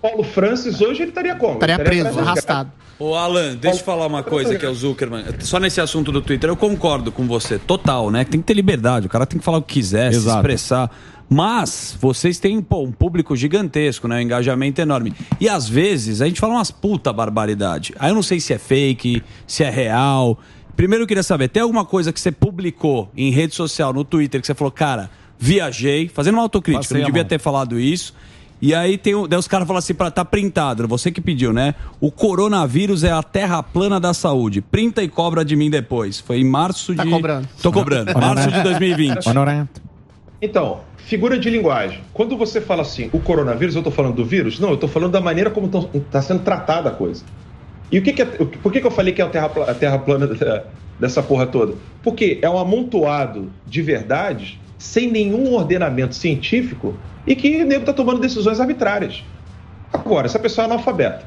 Paulo Francis hoje ele estaria como? Estaria preso, preso. arrastado. Ô Alan, deixa eu falar uma coisa que é o Zuckerman. Só nesse assunto do Twitter, eu concordo com você, total, né? Tem que ter liberdade, o cara tem que falar o que quiser, se Exato. expressar. Mas vocês têm pô, um público gigantesco, né? Um engajamento enorme. E às vezes a gente fala umas puta barbaridade. Aí eu não sei se é fake, se é real. Primeiro eu queria saber, tem alguma coisa que você publicou em rede social, no Twitter, que você falou, cara, viajei, fazendo uma autocrítica, Passei não devia mão. ter falado isso. E aí tem daí os caras falam assim, pra, tá printado, você que pediu, né? O coronavírus é a terra plana da saúde. Printa e cobra de mim depois. Foi em março Tá de. cobrando. Tô cobrando. março de 2020. Honorento. Então, figura de linguagem. Quando você fala assim, o coronavírus, eu estou falando do vírus? Não, eu estou falando da maneira como está sendo tratada a coisa. E o que, que é, por que, que eu falei que é a terra, a terra plana dessa porra toda? Porque é um amontoado de verdades sem nenhum ordenamento científico e que o nego está tomando decisões arbitrárias. Agora, se a pessoa é analfabeta,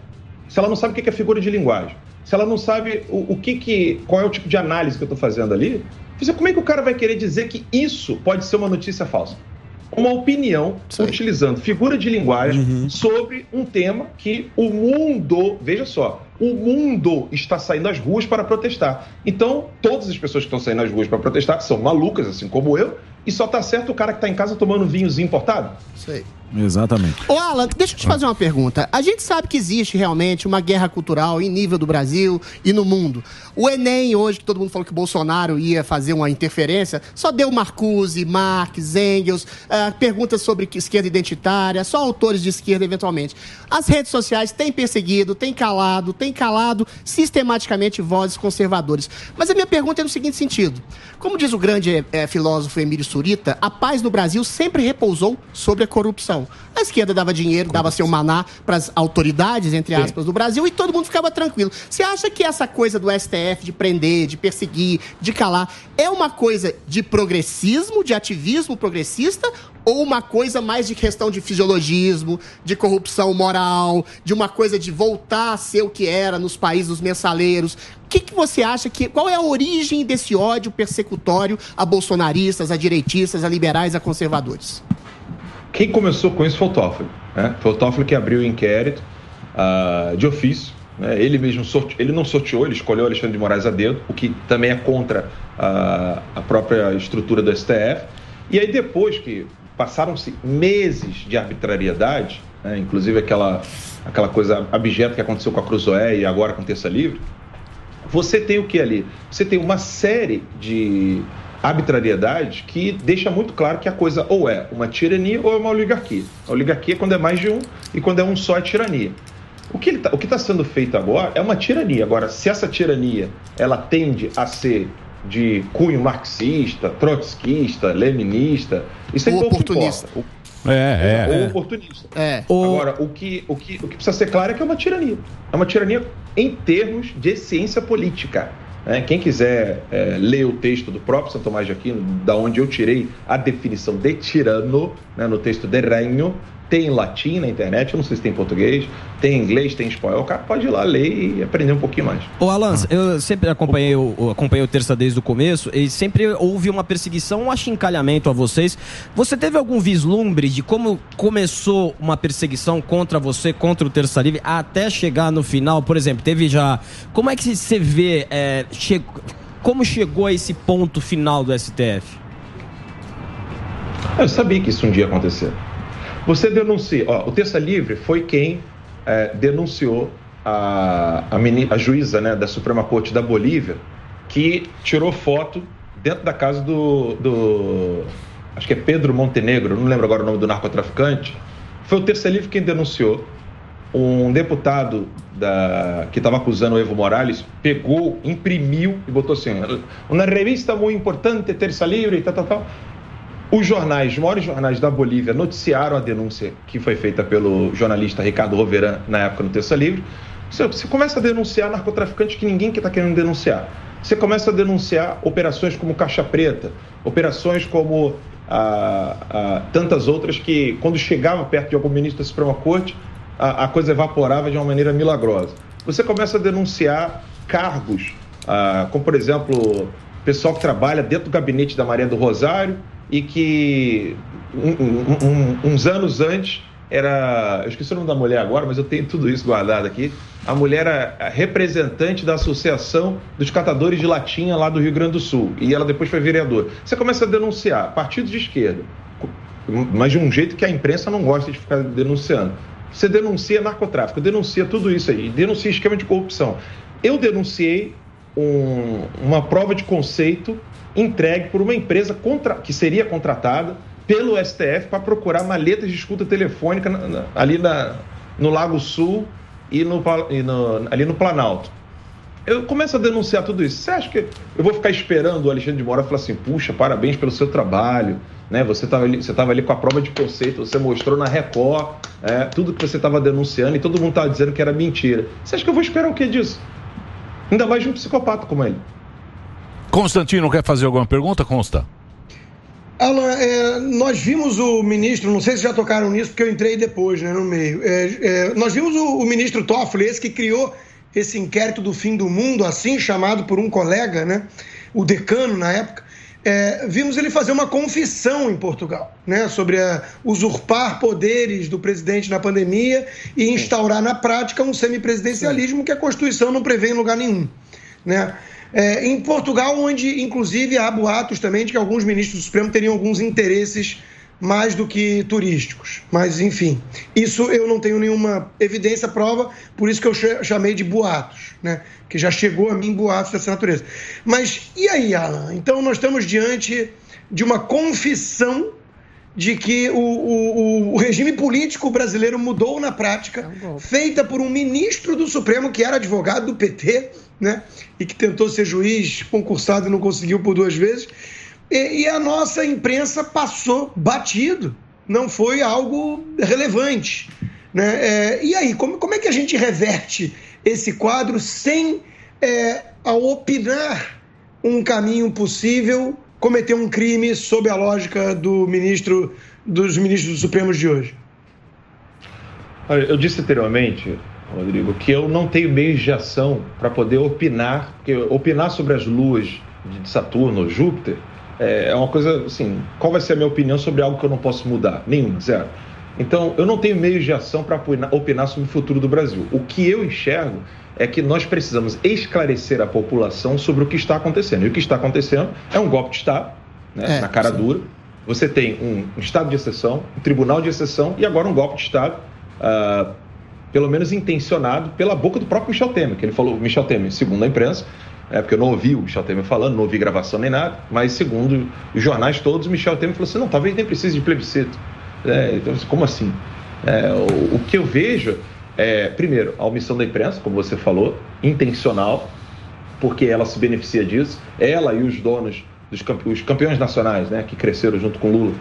se ela não sabe o que é figura de linguagem, se ela não sabe o, o que, que qual é o tipo de análise que eu estou fazendo ali, você, como é que o cara vai querer dizer que isso pode ser uma notícia falsa? Uma opinião utilizando figura de linguagem sobre um tema que o mundo, veja só, o mundo está saindo às ruas para protestar. Então, todas as pessoas que estão saindo às ruas para protestar são malucas, assim como eu, e só tá certo o cara que está em casa tomando vinhozinho importado? Aí. Exatamente. Ô, Alan, deixa eu te fazer uma pergunta. A gente sabe que existe realmente uma guerra cultural em nível do Brasil e no mundo. O Enem, hoje, que todo mundo falou que Bolsonaro ia fazer uma interferência, só deu Marcuse, Marx, Engels, ah, perguntas sobre esquerda identitária, só autores de esquerda, eventualmente. As redes sociais têm perseguido, têm calado, têm calado sistematicamente vozes conservadoras. Mas a minha pergunta é no seguinte sentido. Como diz o grande eh, filósofo Emílio Surita, a paz no Brasil sempre repousou sobre a corrupção. A esquerda dava dinheiro, dava seu maná para as autoridades, entre aspas, do Brasil, e todo mundo ficava tranquilo. Você acha que essa coisa do STF de prender, de perseguir, de calar, é uma coisa de progressismo, de ativismo progressista, ou uma coisa mais de questão de fisiologismo, de corrupção moral, de uma coisa de voltar a ser o que era nos países dos mensaleiros? O que, que você acha que. Qual é a origem desse ódio persecutório a bolsonaristas, a direitistas, a liberais, a conservadores? Quem começou com isso foi o Toffoli. Né? Foi o Toffoli que abriu o inquérito ah, de ofício. né? Ele mesmo sorte... ele não sorteou, ele escolheu Alexandre de Moraes a dedo, o que também é contra ah, a própria estrutura do STF. E aí depois que passaram-se meses de arbitrariedade, né? inclusive aquela, aquela coisa abjeta que aconteceu com a Cruzoé e agora com Terça Livre, você tem o que ali? Você tem uma série de arbitrariedades que deixa muito claro que a coisa ou é uma tirania ou é uma oligarquia. A oligarquia é quando é mais de um e quando é um só é tirania. O que está tá sendo feito agora é uma tirania. Agora, se essa tirania ela tende a ser de cunho marxista, trotskista, leninista, isso é oportunista. É, é. Ou oportunista. É. Agora, o que, o, que, o que precisa ser claro é que é uma tirania. É uma tirania em termos de ciência política. É, quem quiser é, ler o texto do próprio São Tomás de Aquino, da onde eu tirei a definição de tirano, né, no texto de Reino, tem em latim na internet, eu não sei se tem em português, tem em inglês, tem em espanhol. O cara pode ir lá ler e aprender um pouquinho mais. Ô, Alan, eu sempre acompanhei o, acompanhei o Terça desde o começo e sempre houve uma perseguição, um achincalhamento a vocês. Você teve algum vislumbre de como começou uma perseguição contra você, contra o Terça Livre, até chegar no final? Por exemplo, teve já. Como é que você vê. É, che... Como chegou a esse ponto final do STF? Eu sabia que isso um dia ia acontecer. Você denuncia. Ó, o Terça Livre foi quem é, denunciou a, a, a, juíza né, da Suprema Corte da Bolívia que tirou foto dentro da casa do, do. Acho que é Pedro Montenegro, não lembro agora o nome do narcotraficante. Foi o Terça Livre quem denunciou. Um deputado da, que estava acusando o Evo Morales pegou, imprimiu e botou assim: uma revista muito importante, Terça Livre, tal, tal, tal. Os jornais, os maiores jornais da Bolívia noticiaram a denúncia que foi feita pelo jornalista Ricardo Roveran na época no Terça Livre. Você, começa a denunciar narcotraficantes que ninguém está querendo denunciar. Você começa a denunciar operações como Caixa Preta, operações como ah, ah, tantas outras que, quando chegava perto de algum ministro da Suprema Corte, a, a coisa evaporava de uma maneira milagrosa. Você começa a denunciar cargos, ah, como por exemplo, pessoal que trabalha dentro do gabinete da Maria do Rosário e que um, um, uns anos antes era. Eu esqueci o nome da mulher agora, mas eu tenho tudo isso guardado aqui. A mulher era representante da Associação dos Catadores de Latinha lá do Rio Grande do Sul. E ela depois foi vereadora. Você começa a denunciar partidos de esquerda, mas de um jeito que a imprensa não gosta de ficar denunciando. Você denuncia narcotráfico, denuncia tudo isso aí, denuncia esquema de corrupção. Eu denunciei um, uma prova de conceito entregue por uma empresa contra, que seria contratada pelo STF para procurar maletas de escuta telefônica na, na, ali na, no Lago Sul e, no, e no, ali no Planalto. Eu começo a denunciar tudo isso. Você acha que eu vou ficar esperando o Alexandre de Moraes falar assim, puxa, parabéns pelo seu trabalho, né? Você estava ali, você ali com a prova de conceito, você mostrou na Record é, tudo que você estava denunciando e todo mundo estava dizendo que era mentira. Você acha que eu vou esperar o que disso? Ainda mais de um psicopata como ele. Constantino quer fazer alguma pergunta, Consta? Alan, é, nós vimos o ministro, não sei se já tocaram nisso, porque eu entrei depois, né, no meio. É, é, nós vimos o, o, ministro Toffoli, esse que criou esse inquérito do fim do mundo, assim chamado por um colega, né, o decano na época. É, vimos ele fazer uma confissão em Portugal, né, sobre usurpar poderes do presidente na pandemia e instaurar na prática um semipresidencialismo que a Constituição não prevê em lugar nenhum, né? É, em Portugal, onde inclusive há boatos também de que alguns ministros do Supremo teriam alguns interesses mais do que turísticos. Mas, enfim, isso eu não tenho nenhuma evidência, prova, por isso que eu chamei de boatos, né? Que já chegou a mim boatos dessa natureza. Mas e aí, Alan? Então, nós estamos diante de uma confissão de que o, o, o, regime político brasileiro mudou na prática, é feita por um ministro do Supremo que era advogado do PT, né? E que tentou ser juiz concursado e não conseguiu por duas vezes. E, e a nossa imprensa passou batido, não foi algo relevante. Né? É, e aí, como, como é que a gente reverte esse quadro sem, é, ao opinar um caminho possível, cometer um crime sob a lógica do ministro dos ministros Supremos de hoje? Eu disse anteriormente Rodrigo, que eu não tenho meios de ação para poder opinar, porque opinar sobre as luas de Saturno, Júpiter, é, é uma coisa assim, qual vai ser a minha opinião sobre algo que eu não posso mudar? Nenhum, zero. Então, eu não tenho meios de ação para opinar sobre o futuro do Brasil. O que eu enxergo é que nós precisamos esclarecer a população sobre o que está acontecendo. E o que está acontecendo é um golpe de Estado, né, é, na cara sim. dura. Você tem um, um, estado de exceção, um tribunal de exceção e agora um golpe de Estado uh, pelo menos intencionado pela boca do próprio Michel Temer, que ele falou, Michel Temer, segundo a imprensa, é porque eu não ouvi o Michel Temer falando, não ouvi gravação nem nada, mas segundo os jornais todos, o Michel Temer falou assim, não, talvez nem precise de plebiscito. É, então, como assim? É, o, o, que eu vejo é, primeiro, a omissão da imprensa, como você falou, intencional, porque ela se beneficia disso. Ela e os donos, dos campe os campeões nacionais, né, que cresceram junto com Lula,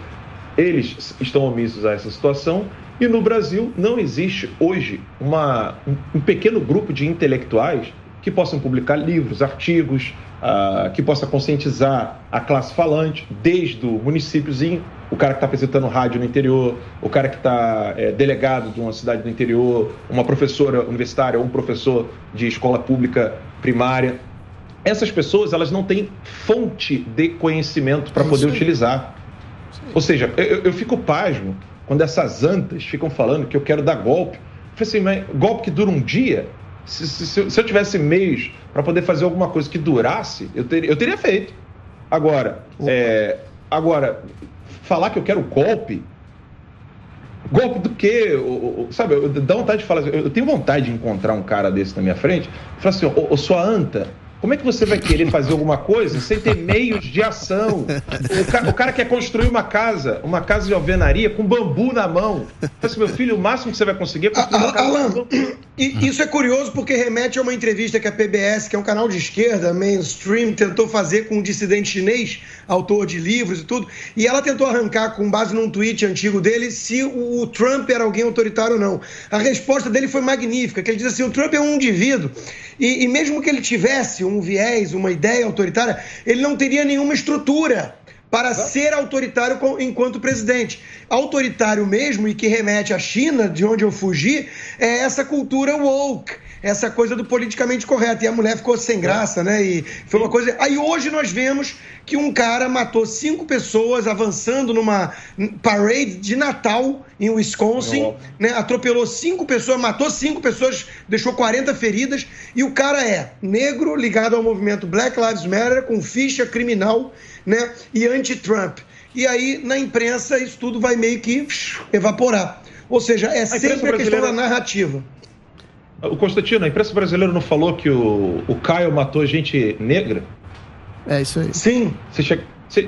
eles estão omissos a essa situação. E no Brasil não existe hoje uma, um pequeno grupo de intelectuais que possam publicar livros, artigos, uh, que possa conscientizar a classe falante, desde o municípiozinho, o cara que está apresentando rádio no interior, o cara que está é, delegado de uma cidade do interior, uma professora universitária ou um professor de escola pública primária. Essas pessoas elas não têm fonte de conhecimento para poder utilizar. Ou seja, eu, eu fico pasmo quando essas antas ficam falando que eu quero dar golpe. Eu falei assim, mas golpe que dura um dia? Se, se, se eu tivesse meios para poder fazer alguma coisa que durasse, eu, ter, eu teria feito. Agora, é, agora, falar que eu quero golpe. Golpe do quê? sabe, eu, dá vontade de falar. Eu tenho vontade de encontrar um cara desse na minha frente e falar assim: ô, ô sua anta, como é que você vai querer fazer alguma coisa sem ter meios de ação? O cara, o cara quer construir uma casa, uma casa de alvenaria com bambu na mão. Assim, meu filho, o máximo que você vai conseguir é construir uma casa Alan, isso é curioso porque remete a uma entrevista que a PBS, que é um canal de esquerda, mainstream, tentou fazer com um dissidente chinês, autor de livros e tudo, e ela tentou arrancar, com base num tweet antigo dele, se o Trump era alguém autoritário ou não. A resposta dele foi magnífica, que ele diz assim, o Trump é um indivíduo, e, e mesmo que ele tivesse um viés, uma ideia autoritária, ele não teria nenhuma estrutura para ser autoritário enquanto presidente. Autoritário mesmo, e que remete à China, de onde eu fugi, é essa cultura woke essa coisa do politicamente correto. E a mulher ficou sem graça, né? E foi uma coisa. Aí hoje nós vemos que um cara matou cinco pessoas avançando numa parade de Natal em Wisconsin, né? Atropelou cinco pessoas, matou cinco pessoas, deixou 40 feridas. E o cara é negro, ligado ao movimento Black Lives Matter, com ficha criminal, né? E anti-Trump. E aí, na imprensa, isso tudo vai meio que evaporar. Ou seja, é sempre a questão da narrativa. O Constantino, a imprensa brasileira não falou que o, o Caio matou gente negra? É isso aí. Sim. Você che...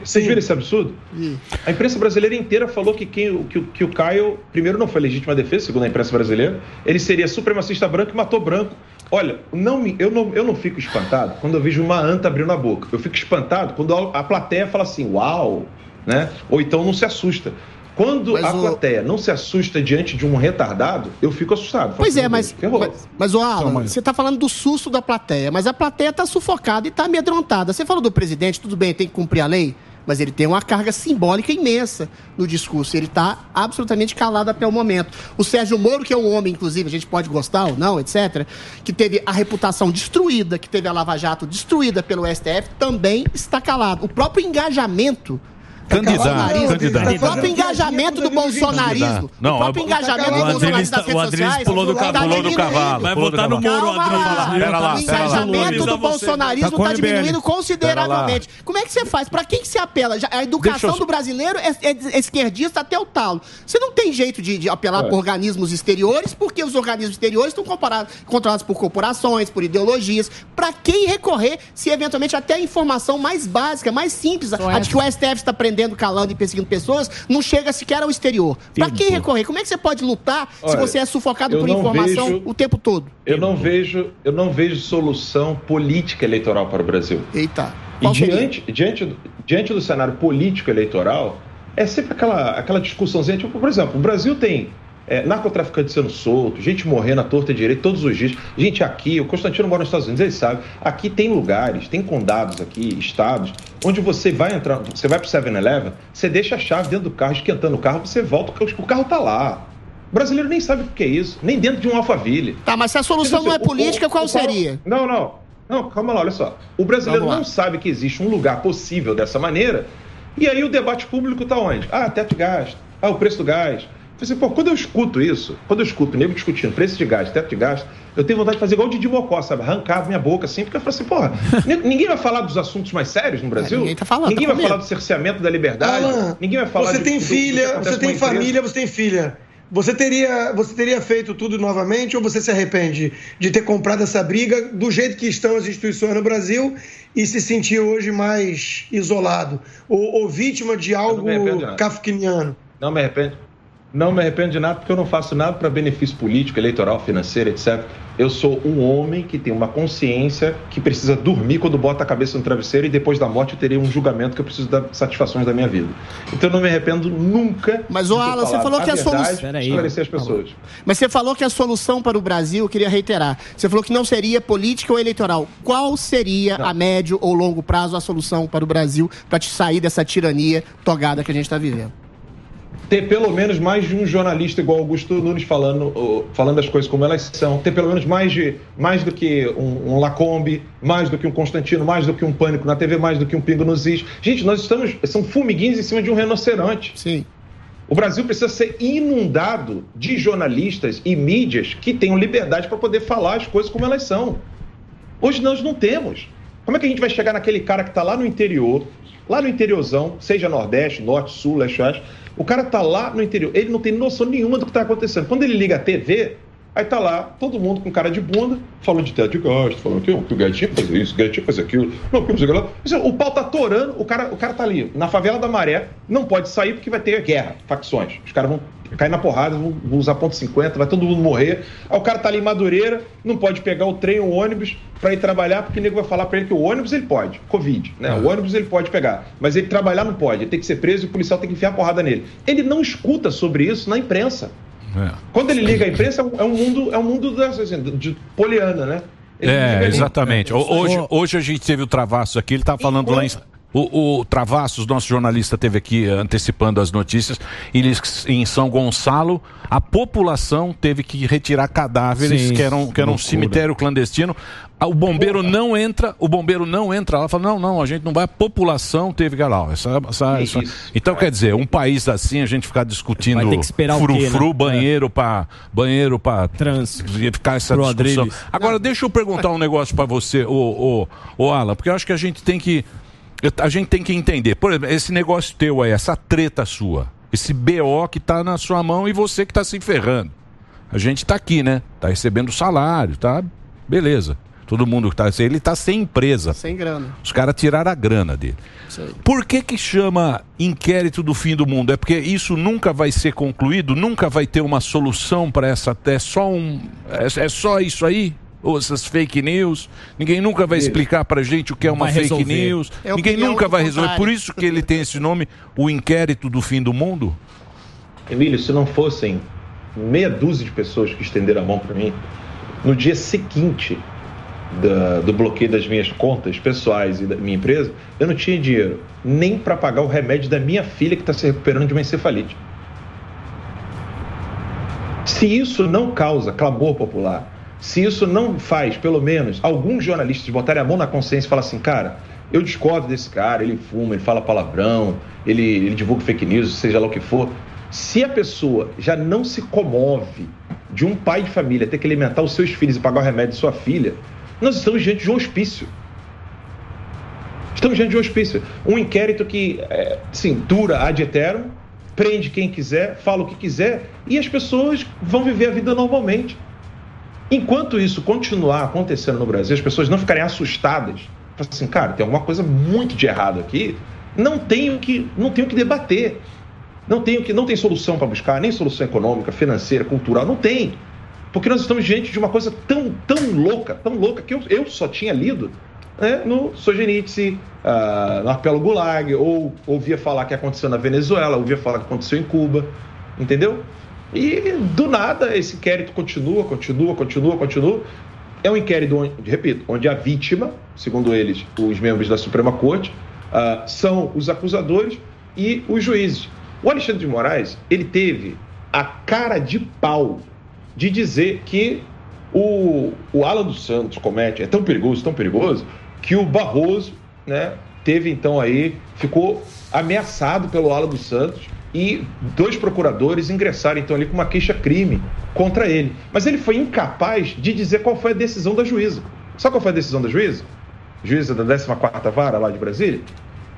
Vocês viram esse absurdo? Sim. A imprensa brasileira inteira falou que, quem, que, que o Caio, primeiro, não foi legítima defesa, segundo a imprensa brasileira, ele seria supremacista branco e matou branco. Olha, não, eu, não, eu não fico espantado quando eu vejo uma anta abrindo a boca. Eu fico espantado quando a, a plateia fala assim, uau, né? Ou então não se assusta. Quando mas a o... plateia não se assusta diante de um retardado, eu fico assustado. Pois é, mas, mas, mas o Alan, você está falando do susto da plateia, mas a plateia está sufocada e está amedrontada. Você falou do presidente, tudo bem, tem que cumprir a lei, mas ele tem uma carga simbólica imensa no discurso. Ele está absolutamente calado até o momento. O Sérgio Moro, que é um homem, inclusive, a gente pode gostar ou não, etc., que teve a reputação destruída, que teve a Lava Jato destruída pelo STF, também está calado. O próprio engajamento Candidato, candidato. O próprio engajamento do bolsonarismo. Não, o próprio engajamento do bolsonarismo nas redes sociais. pulou do, pulou do cavalo. Vai votar no Moro, Adriano. Pera lá, O engajamento do bolsonarismo está diminuindo consideravelmente. Como é que você faz? Para quem que se apela? A educação do brasileiro é, é esquerdista até o talo. Você não tem jeito de, de apelar por organismos exteriores, porque os organismos exteriores estão controlados por corporações, por ideologias. Para quem recorrer se eventualmente até a informação mais básica, mais simples, a de que o STF está prendendo prendendo, calando e perseguindo pessoas, não chega sequer ao exterior. Para quem recorrer? Como é que você pode lutar Olha, se você é sufocado por informação vejo, o tempo todo? Eu não vejo, eu não vejo solução política eleitoral para o Brasil. Eita. E diante, diante, diante do cenário político eleitoral, é sempre aquela, aquela discussãozinha, tipo, por exemplo, o Brasil tem é, narcotraficante sendo solto, gente morrendo à torta direita todos os dias. Gente, aqui, o Constantino mora nos Estados Unidos, ele sabe. Aqui tem lugares, tem condados aqui, estados, onde você vai entrar, você vai pro 7-Eleven, você deixa a chave dentro do carro, esquentando o carro, você volta, o carro tá lá. O brasileiro nem sabe o que é isso, nem dentro de um Alphaville. Tá, mas se a solução não é política, qual seria? Não, não. Não, calma lá, olha só. O brasileiro não sabe que existe um lugar possível dessa maneira, e aí o debate público tá onde? Ah, teto de gás. Ah, o preço do gás. Assim, pô, quando eu escuto isso, quando eu escuto o nego discutindo preço de gás, teto de gás, eu tenho vontade de fazer igual o Didi Mocó, sabe? Arrancar minha boca assim, porque eu falo assim, porra, ninguém vai falar dos assuntos mais sérios no Brasil? É, ninguém tá falando. Ninguém tá vai falar do cerceamento da liberdade. Alan, ninguém vai falar Você de, tem do, filha, do você tem família, você tem filha. Você teria, você teria feito tudo novamente ou você se arrepende de ter comprado essa briga do jeito que estão as instituições no Brasil e se sentir hoje mais isolado ou, ou vítima de algo kafkiniano? Não me arrependo. Não me arrependo de nada porque eu não faço nada para benefício político, eleitoral, financeiro, etc. Eu sou um homem que tem uma consciência que precisa dormir quando bota a cabeça no travesseiro e depois da morte eu terei um julgamento que eu preciso dar satisfações da minha vida. Então eu não me arrependo nunca. Mas, ter Alan, você falou que a solução. esclarecer as pessoas. Mas você falou que a solução para o Brasil, eu queria reiterar, você falou que não seria política ou eleitoral. Qual seria a médio ou longo prazo a solução para o Brasil para te sair dessa tirania togada que a gente está vivendo? Ter pelo menos mais de um jornalista igual Augusto Nunes falando, falando as coisas como elas são, ter pelo menos mais, de, mais do que um, um Lacombe, mais do que um Constantino, mais do que um Pânico na TV, mais do que um Pingo nos Is. Gente, nós estamos, são formiguinhos em cima de um rinoceronte. Sim. O Brasil precisa ser inundado de jornalistas e mídias que tenham liberdade para poder falar as coisas como elas são. Hoje nós não temos. Como é que a gente vai chegar naquele cara que está lá no interior, lá no interiorzão, seja Nordeste, Norte, Sul, Leste, Oeste, o cara tá lá no interior, ele não tem noção nenhuma do que está acontecendo. Quando ele liga a TV, aí tá lá todo mundo com cara de bunda, falando de teto de gasto, falando que, que o que fazer isso, o que fazer aquilo, não, que não sei o que lá. O pau tá torando, o cara, o cara tá ali, na favela da Maré, não pode sair porque vai ter guerra, facções. Os caras vão cair na porrada, vão, vão usar ponto 50, vai todo mundo morrer. Aí o cara tá ali em Madureira, não pode pegar o trem ou o ônibus para ir trabalhar, porque o nego vai falar para ele que o ônibus ele pode, Covid, né? O ônibus ele pode pegar, mas ele trabalhar não pode, ele tem que ser preso e o policial tem que enfiar a porrada nele. Ele não escuta sobre isso na imprensa. Quando ele liga a imprensa, é um- é mundo, é um mundo da- assim, de poliana, né? Ele É, exatamente. É, Ho- Hoje, hoje a gente teve o Travassos aqui, ele tá falando lá em. O, o Travassos, nosso jornalista, teve aqui eh, antecipando as notícias. Eles, em São Gonçalo, a população teve que retirar cadáveres, Sim, que eram, que era um cemitério clandestino. Ah, O bombeiro não entra, o bombeiro não entra lá, fala: não, não, a gente não vai, a população teve que ir lá. Essa, essa- essa- Então, quer dizer, um país assim, a gente ficar discutindo o frufru, né? banheiro para banheiro para Trans. ficar essa discussão. Agora, deixa eu perguntar um negócio pra você, ô, ô, ô Alan, porque eu acho que a gente tem que. A gente tem que entender. Por exemplo, esse negócio teu aí, essa treta sua, esse BO que tá na sua mão e você que tá se ferrando. A gente tá aqui, né? Tá recebendo salário, tá? Beleza. Todo mundo que tá. Ele tá sem empresa. Sem grana. Os caras tiraram a grana dele. Por que que chama inquérito do fim do mundo? É porque isso nunca vai ser concluído, nunca vai ter uma solução para essa. É só um. É, é só isso aí? Ou essas fake news? Ninguém nunca vai explicar pra gente o que é uma Vai fake resolver. news. É Ninguém nunca vai resolver. contrário. Por isso que ele tem esse nome, o inquérito do fim do mundo. Emílio, se não fossem meia dúzia de pessoas que estenderam a mão para mim, no dia seguinte da- do bloqueio das minhas contas pessoais e da minha empresa, eu não tinha dinheiro nem para pagar o remédio da minha filha que está se recuperando de uma encefalite. Se isso não causa clamor popular, se isso não faz, pelo menos, alguns jornalistas botarem a mão na consciência e falar assim, cara, eu discordo desse cara, ele fuma, ele fala palavrão, ele, ele divulga fake news, seja lá o que for. Se a pessoa já não se comove de um pai de família ter que alimentar os seus filhos e pagar o remédio de sua filha, nós estamos diante de um hospício. Estamos diante de um hospício. Um inquérito que, é, sim, dura ad eterno, prende quem quiser, fala o que quiser, e as pessoas vão viver a vida normalmente. Enquanto isso continuar acontecendo no Brasil, as pessoas não ficarem assustadas, assim, cara, tem alguma coisa muito de errado aqui, não tenho que, não tenho que debater. Não tenho que, não tem solução para buscar, nem solução econômica, financeira, cultural, não tem. Porque nós estamos diante de uma coisa tão, tão louca, tão louca, que eu, eu só tinha lido né, no Solzhenitsyn, ah, no Arpelo Gulag, ou ouvia falar que aconteceu na Venezuela, ouvia falar que aconteceu em Cuba, entendeu? E do nada esse inquérito continua, continua, continua, continua. É um inquérito, onde, repito, onde a vítima, segundo eles, os membros da Suprema Corte, ah, são os acusadores e os juízes. O Alexandre de Moraes, ele teve a cara de pau de dizer que o, o Alan dos Santos comete, é tão perigoso, tão perigoso, que o Barroso, né, teve então aí, ficou ameaçado pelo Alan dos Santos e dois procuradores ingressaram então ali com uma queixa-crime contra ele. Mas ele foi incapaz de dizer qual foi a decisão da juíza. Sabe qual foi a decisão da juíza? Juíza da 14ª Vara lá de Brasília?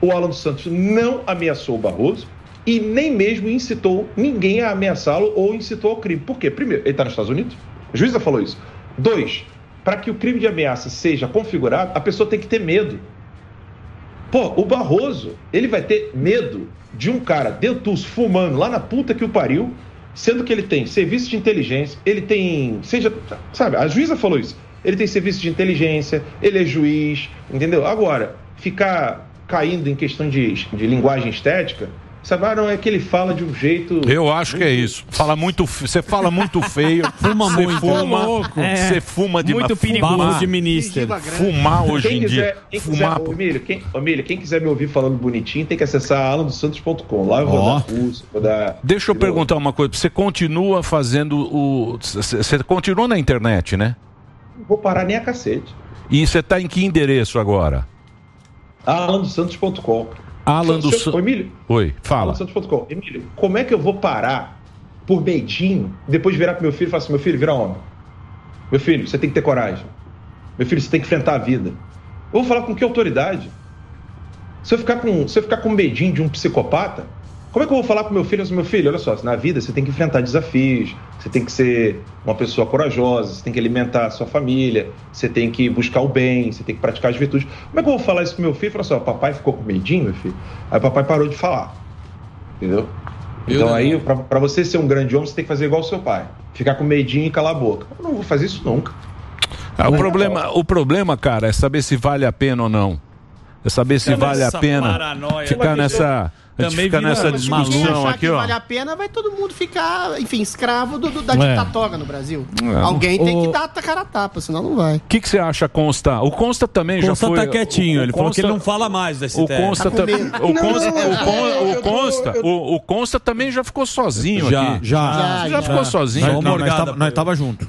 O Alan dos Santos não ameaçou o Barroso e nem mesmo incitou ninguém a ameaçá-lo ou incitou ao crime. Por quê? Primeiro, ele está nos Estados Unidos. A juíza falou isso. Dois, para que o crime de ameaça seja configurado, a pessoa tem que ter medo. Pô, o Barroso, ele vai ter medo de um cara dentuço fumando lá na puta que o pariu, Sendo que ele tem serviço de inteligência, ele tem. Seja. Sabe, a juíza falou isso. Ele tem serviço de inteligência, ele é juiz, entendeu? Agora, ficar caindo em questão de, de linguagem estética, sabe, não, é que ele fala de um jeito. Eu acho que é isso. Fala muito, você fala muito feio, Fuma muito. fuma, Louco. você É. fuma de Muito perigoso. fumar, de minister. Fumar hoje quem em quiser, dia, Quem fumar. quiser, ô, Emílio, quem, ô, Emílio, quem quiser me ouvir falando bonitinho tem que acessar alandosantos.com. Lá eu vou Ó. dar curso, vou dar. Deixa eu perguntar uma coisa. Você continua fazendo o. Você você continua na internet, né? Não vou parar nem a cacete. E você está em que endereço agora? alandosantos.com. Alan do Se- se- San- Ô, Emílio, Oi, fala. alandosantos.com. Emílio, como é que eu vou parar por medinho, depois virar pro meu filho e falar assim, meu filho, vira homem. Meu filho, você tem que ter coragem. Meu filho, você tem que enfrentar a vida. Eu vou falar com que autoridade? Se eu ficar com, se eu ficar com medinho de um psicopata, como é que eu vou falar pro meu filho assim, meu filho, olha só, na vida você tem que enfrentar desafios, você tem que ser uma pessoa corajosa, você tem que alimentar a sua família, você tem que buscar o bem, você tem que praticar as virtudes. Como é que eu vou falar isso pro meu filho? Falar assim, ó, papai ficou com medinho, meu filho. Aí o papai parou de falar. Entendeu? Então aí, pra, pra você ser um grande homem, você tem que fazer igual o seu pai. Ficar com medinho e calar a boca. Eu não vou fazer isso nunca. Ah, o, problema, o problema, cara, é saber se vale a pena ou não. É saber se vale a pena paranoia. ficar nessa. A gente Também fica vira nessa Se ninguém discussão achar aqui, que ó. vale a pena, vai todo mundo ficar, enfim, escravo do, do- da É. ditatoga no Brasil. É. Alguém tem O- que dar a cara a tapa, senão não vai. O que, que você acha, Consta? O Consta também já Consta foi. tá quietinho, o- o ele falou que ele Consta- não fala mais desse O. Consta, Tá o Consta, o Consta, o, o Consta também já ficou sozinho Já, aqui. já. já, Já, ficou já. sozinho. Nós- não, nós tava- nós tava junto.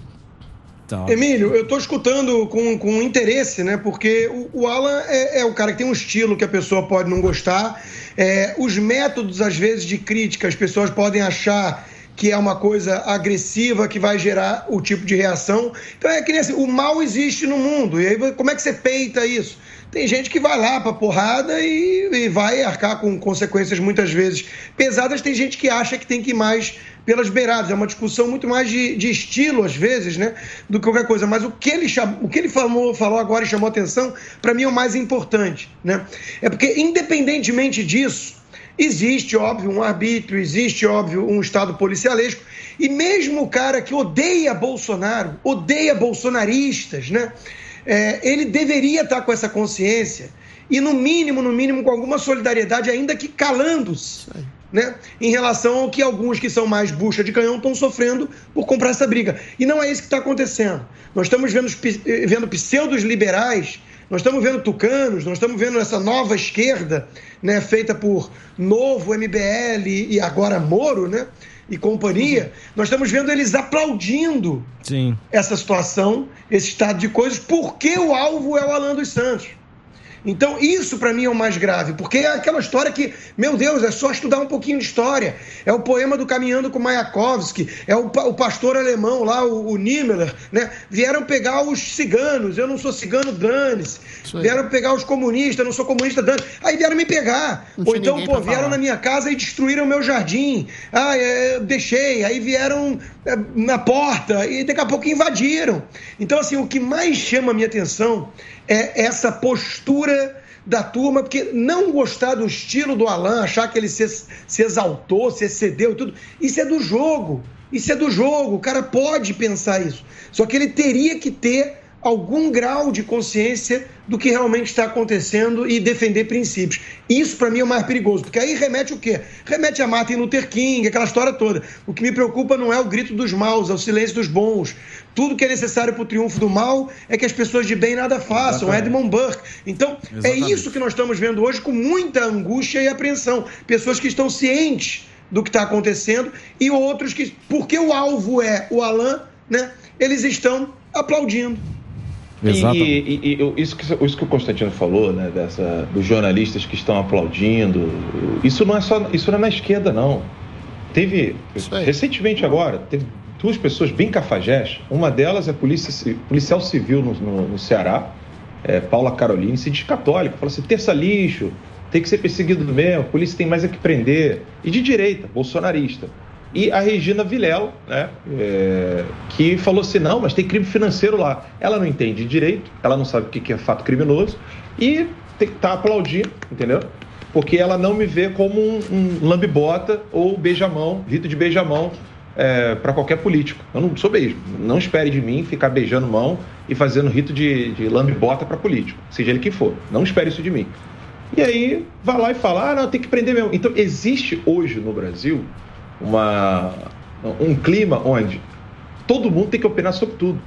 Emílio, eu estou escutando com, com interesse, né? Porque o, o Alan é, é o cara que tem um estilo que a pessoa pode não gostar. É, os métodos, às vezes, de crítica, as pessoas podem achar que é uma coisa agressiva que vai gerar o tipo de reação. Então é que nem assim, o mal existe no mundo. E aí, como é que você peita isso? Tem gente que vai lá pra porrada e, e vai arcar com consequências muitas vezes pesadas. Tem gente que acha que tem que ir mais pelas beiradas. É uma discussão muito mais de, de estilo, às vezes, né? Do que qualquer coisa. Mas o que ele, o que ele falou, falou agora e chamou atenção, para mim é o mais importante, né? É porque, independentemente disso, existe, óbvio, um arbítrio, existe, óbvio, um Estado policialesco. E mesmo o cara que odeia Bolsonaro, odeia bolsonaristas, né? É, ele deveria estar com essa consciência e, no mínimo, no mínimo, com alguma solidariedade, ainda que calando-se. Né, em relação ao que alguns que são mais bucha de canhão estão sofrendo por comprar essa briga. E não é isso que está acontecendo. Nós estamos vendo, eh, vendo pseudos liberais, nós estamos vendo tucanos, nós estamos vendo essa nova esquerda, né, feita por Novo, MBL e agora Moro, né, e companhia. Nós estamos vendo eles aplaudindo Sim. essa situação, esse estado de coisas, porque o alvo é o Alan dos Santos. Então, isso para mim é o mais grave, porque é aquela história que, meu Deus, é só estudar um pouquinho de história. É o poema do Caminhando com Mayakovsky, é o, o pastor alemão lá, o, o Niemöller, né? Vieram pegar os ciganos, eu não sou cigano, dane-se. Vieram pegar os comunistas, eu não sou comunista, dane Aí vieram me pegar. Ou então, pô, vieram falar. na minha casa e destruíram meu jardim. Ah, é, eu deixei. Aí vieram é, na porta e daqui a pouco invadiram. Então, assim, o que mais chama a minha atenção é essa postura da turma, porque não gostar do estilo do Alan, achar que ele se, se exaltou, se excedeu e tudo, isso é do jogo. Isso é do jogo. O cara pode pensar isso. Só que ele teria que ter algum grau de consciência do que realmente está acontecendo e defender princípios. Isso para mim é o mais perigoso, porque aí remete o quê? Remete a Martin Luther King, aquela história toda. O que me preocupa não é o grito dos maus, é o silêncio dos bons. Tudo que é necessário para o triunfo do mal é que as pessoas de bem nada façam. Exatamente. Edmund Burke. Então, é Exatamente. isso que nós estamos vendo hoje com muita angústia e apreensão. Pessoas que estão cientes do que está acontecendo e outros que, porque o alvo é o Alain, né? Eles estão aplaudindo. E, e- e- eu- isso, que, isso que o Constantino falou, né, dessa, dos jornalistas que estão aplaudindo, isso não é só, isso não é na esquerda, não. Teve, recentemente agora, teve duas pessoas bem cafajés, uma delas é polícia, ci- policial civil no, no- no Ceará, é, Paula Caroline, se diz católica, fala assim, terça lixo, tem que ser perseguido mesmo, a polícia tem mais é que prender, e de direita, bolsonarista. E a Regina Vilela, né, é, que falou assim: não, mas tem crime financeiro lá. Ela não entende direito, ela não sabe o que que é fato criminoso e tem que estar aplaudindo, entendeu? Porque ela não me vê como um, um lambibota ou beijamão, rito de beijamão é, para qualquer político. Eu não sou beijo. Não espere de mim ficar beijando mão e fazendo rito de, de lambe-bota para político, seja ele quem for. Não espere isso de mim. E aí vai lá e fala, ah, não, tem que prender mesmo. Então existe hoje no Brasil uma, um clima onde todo mundo tem que opinar sobre tudo.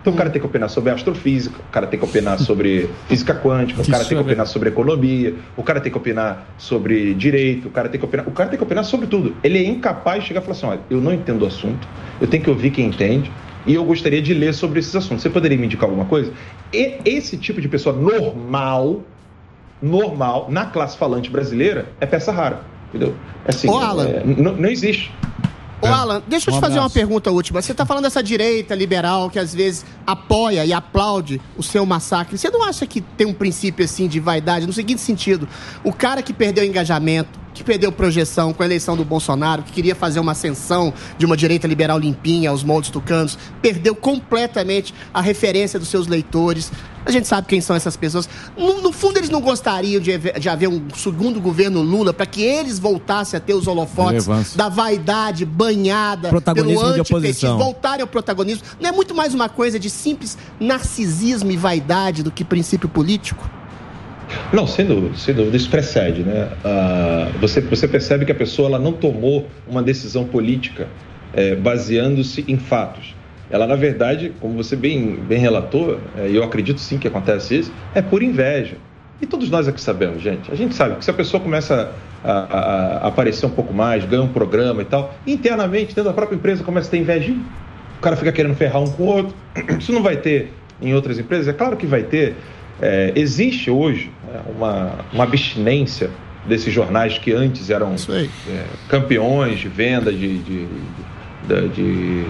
Então o cara tem que opinar sobre astrofísica, o cara tem que opinar sobre física quântica, o cara tem que opinar sobre economia, o cara tem que opinar sobre direito, o cara tem que opinar, o cara tem que opinar sobre tudo. Ele é incapaz de chegar e falar assim, olha, eu não entendo o assunto, eu tenho que ouvir quem entende, e eu gostaria de ler sobre esses assuntos. Você poderia me indicar alguma coisa? E esse tipo de pessoa normal, normal, na classe falante brasileira, é peça rara. Entendeu? Assim, Ô, Alan. é, não, não existe. Ô, Alan, deixa eu Um te fazer uma abraço. pergunta última. Você tá falando dessa direita liberal que às vezes apoia e aplaude o seu massacre. Você não acha que tem um princípio assim de vaidade no seguinte sentido? O cara que perdeu engajamento, que perdeu projeção com a eleição do Bolsonaro, que queria fazer uma ascensão de uma direita liberal limpinha aos moldes tucanos, perdeu completamente a referência dos seus leitores. A gente sabe quem são essas pessoas. No, no fundo, eles não gostariam de, haver- de haver um segundo governo Lula para que eles voltassem a ter os holofotes Relevância. da vaidade banhada Protagonismo pelo de antipetismo, oposição. voltarem ao protagonismo. Não é muito mais uma coisa de simples narcisismo e vaidade do que princípio político? Não, sem dúvida, sem dúvida. Isso precede, né? Ah, você, você percebe que a pessoa ela não tomou uma decisão política eh, baseando-se em fatos. Ela, na verdade, como você bem, bem relatou, eh, e eu acredito sim que acontece isso, é por inveja. E todos nós aqui sabemos, gente. A gente sabe que se a pessoa começa a, a- a aparecer um pouco mais, ganha um programa e tal, internamente, dentro da própria empresa, começa a ter inveja. O cara fica querendo ferrar um com o outro. Isso não vai ter em outras empresas? É claro que vai ter. É, existe hoje né, uma, uma abstinência desses jornais que antes eram é, campeões de venda de, de, de- de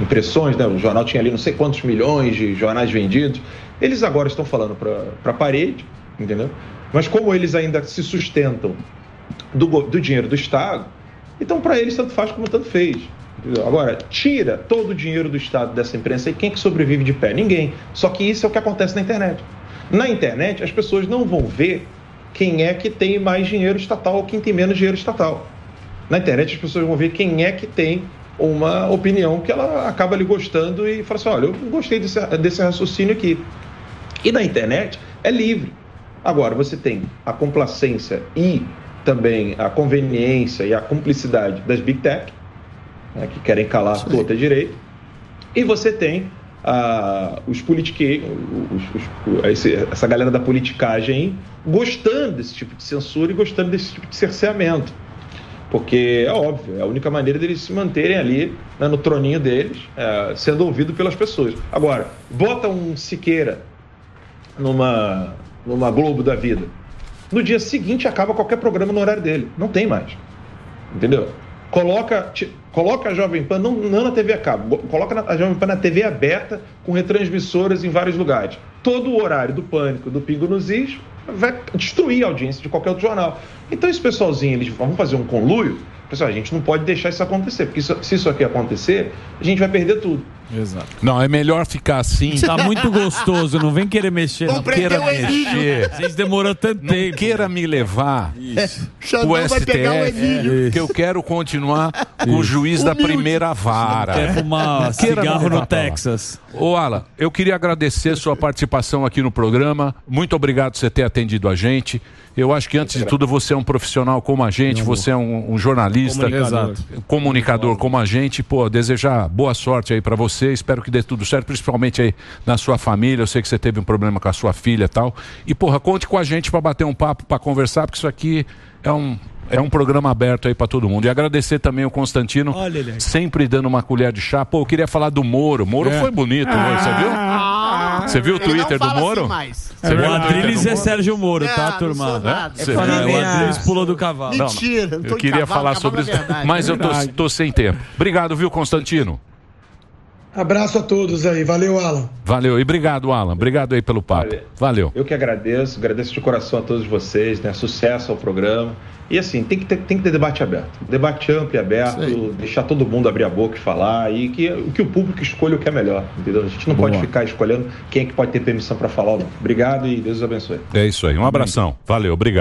impressões, né? o jornal tinha ali não sei quantos milhões de jornais vendidos. Eles agora estão falando para a parede, entendeu? Mas como eles ainda se sustentam do, do dinheiro do Estado, então para eles tanto faz como tanto fez. entendeu? Agora, tira todo o dinheiro do Estado dessa imprensa e quem que sobrevive de pé? Ninguém. Só que isso é o que acontece na internet. Na internet, as pessoas não vão ver quem é que tem mais dinheiro estatal ou quem tem menos dinheiro estatal. Na internet, as pessoas vão ver quem é que tem uma opinião que ela acaba lhe gostando e fala assim: olha, eu gostei desse, desse raciocínio aqui. E na internet é livre. Agora, você tem a complacência e também a conveniência e a cumplicidade das Big Tech, né, que querem calar a torta direito. E você tem ah, os esse- essa galera da politicagem gostando desse tipo de censura e gostando desse tipo de cerceamento. Porque é óbvio, é a única maneira deles se manterem ali né, no troninho deles, eh, sendo ouvido pelas pessoas. Agora, bota um Siqueira numa, numa Globo da vida. No dia seguinte acaba qualquer programa no horário dele. Não tem mais. Entendeu? Coloca, ti- coloca a Jovem Pan, não, não na TV a cabo, coloca a Jovem Pan na TV aberta, com retransmissoras em vários lugares. Todo o horário do Pânico, do Pingo nos Is, vai destruir a audiência de qualquer outro jornal. Então esse pessoalzinho, eles vão fazer um conluio, pessoal, a gente não pode deixar isso acontecer, porque isso- se isso aqui acontecer, a gente vai perder tudo. Exato. Não, é melhor ficar assim. Tá muito gostoso, não vem querer mexer. Não Não queira mexer. Vocês demorou tanto tempo. Não queira me levar Xandão o vai pegar o STF, Emílio. que eu quero continuar com o juiz da Humilde. primeira vara. Quer fumar queira cigarro no. Texas. Ô, Alan, eu queria agradecer sua participação aqui no programa. Muito obrigado por você ter atendido a gente. Eu acho que, antes de tudo, você é um profissional como a gente, você é um, um jornalista, Comunicador. Exato. comunicador como a gente. Pô, desejar boa sorte aí pra você. Espero que dê tudo certo, principalmente aí na sua família. Eu sei que você teve um problema com a sua filha e tal. E, porra, conte com a gente pra bater um papo, pra conversar, porque isso aqui é um. É um programa aberto aí pra todo mundo. E agradecer também o Constantino, Olha sempre dando uma colher de chá. Pô, eu queria falar do Moro. Moro É. foi bonito hoje, você viu? Você viu o Twitter do fala Moro? assim viu o Adriles é Moro? Sérgio Moro, Ah, tá, não turma? nada. Cê- É, o Adriles pulou do cavalo. Mentira, não eu queria cavalo, falar cavalo sobre é isso, verdade. mas eu tô, tô sem tempo. Obrigado, viu, Constantino? Abraço a todos aí. Valeu, Alan. Valeu. E obrigado, Alan. Obrigado aí pelo papo. Valeu. Valeu. Eu que agradeço, agradeço de coração a todos vocês, né? Sucesso ao programa. E assim, tem que ter, tem que ter debate aberto. Debate amplo e aberto, deixar todo mundo abrir a boca e falar, e que, que o público escolha o que é melhor, entendeu? A gente não pode ficar escolhendo quem é que pode ter permissão para falar ou não. Obrigado e Deus os abençoe. É isso aí. Um abração. Valeu. Obrigado.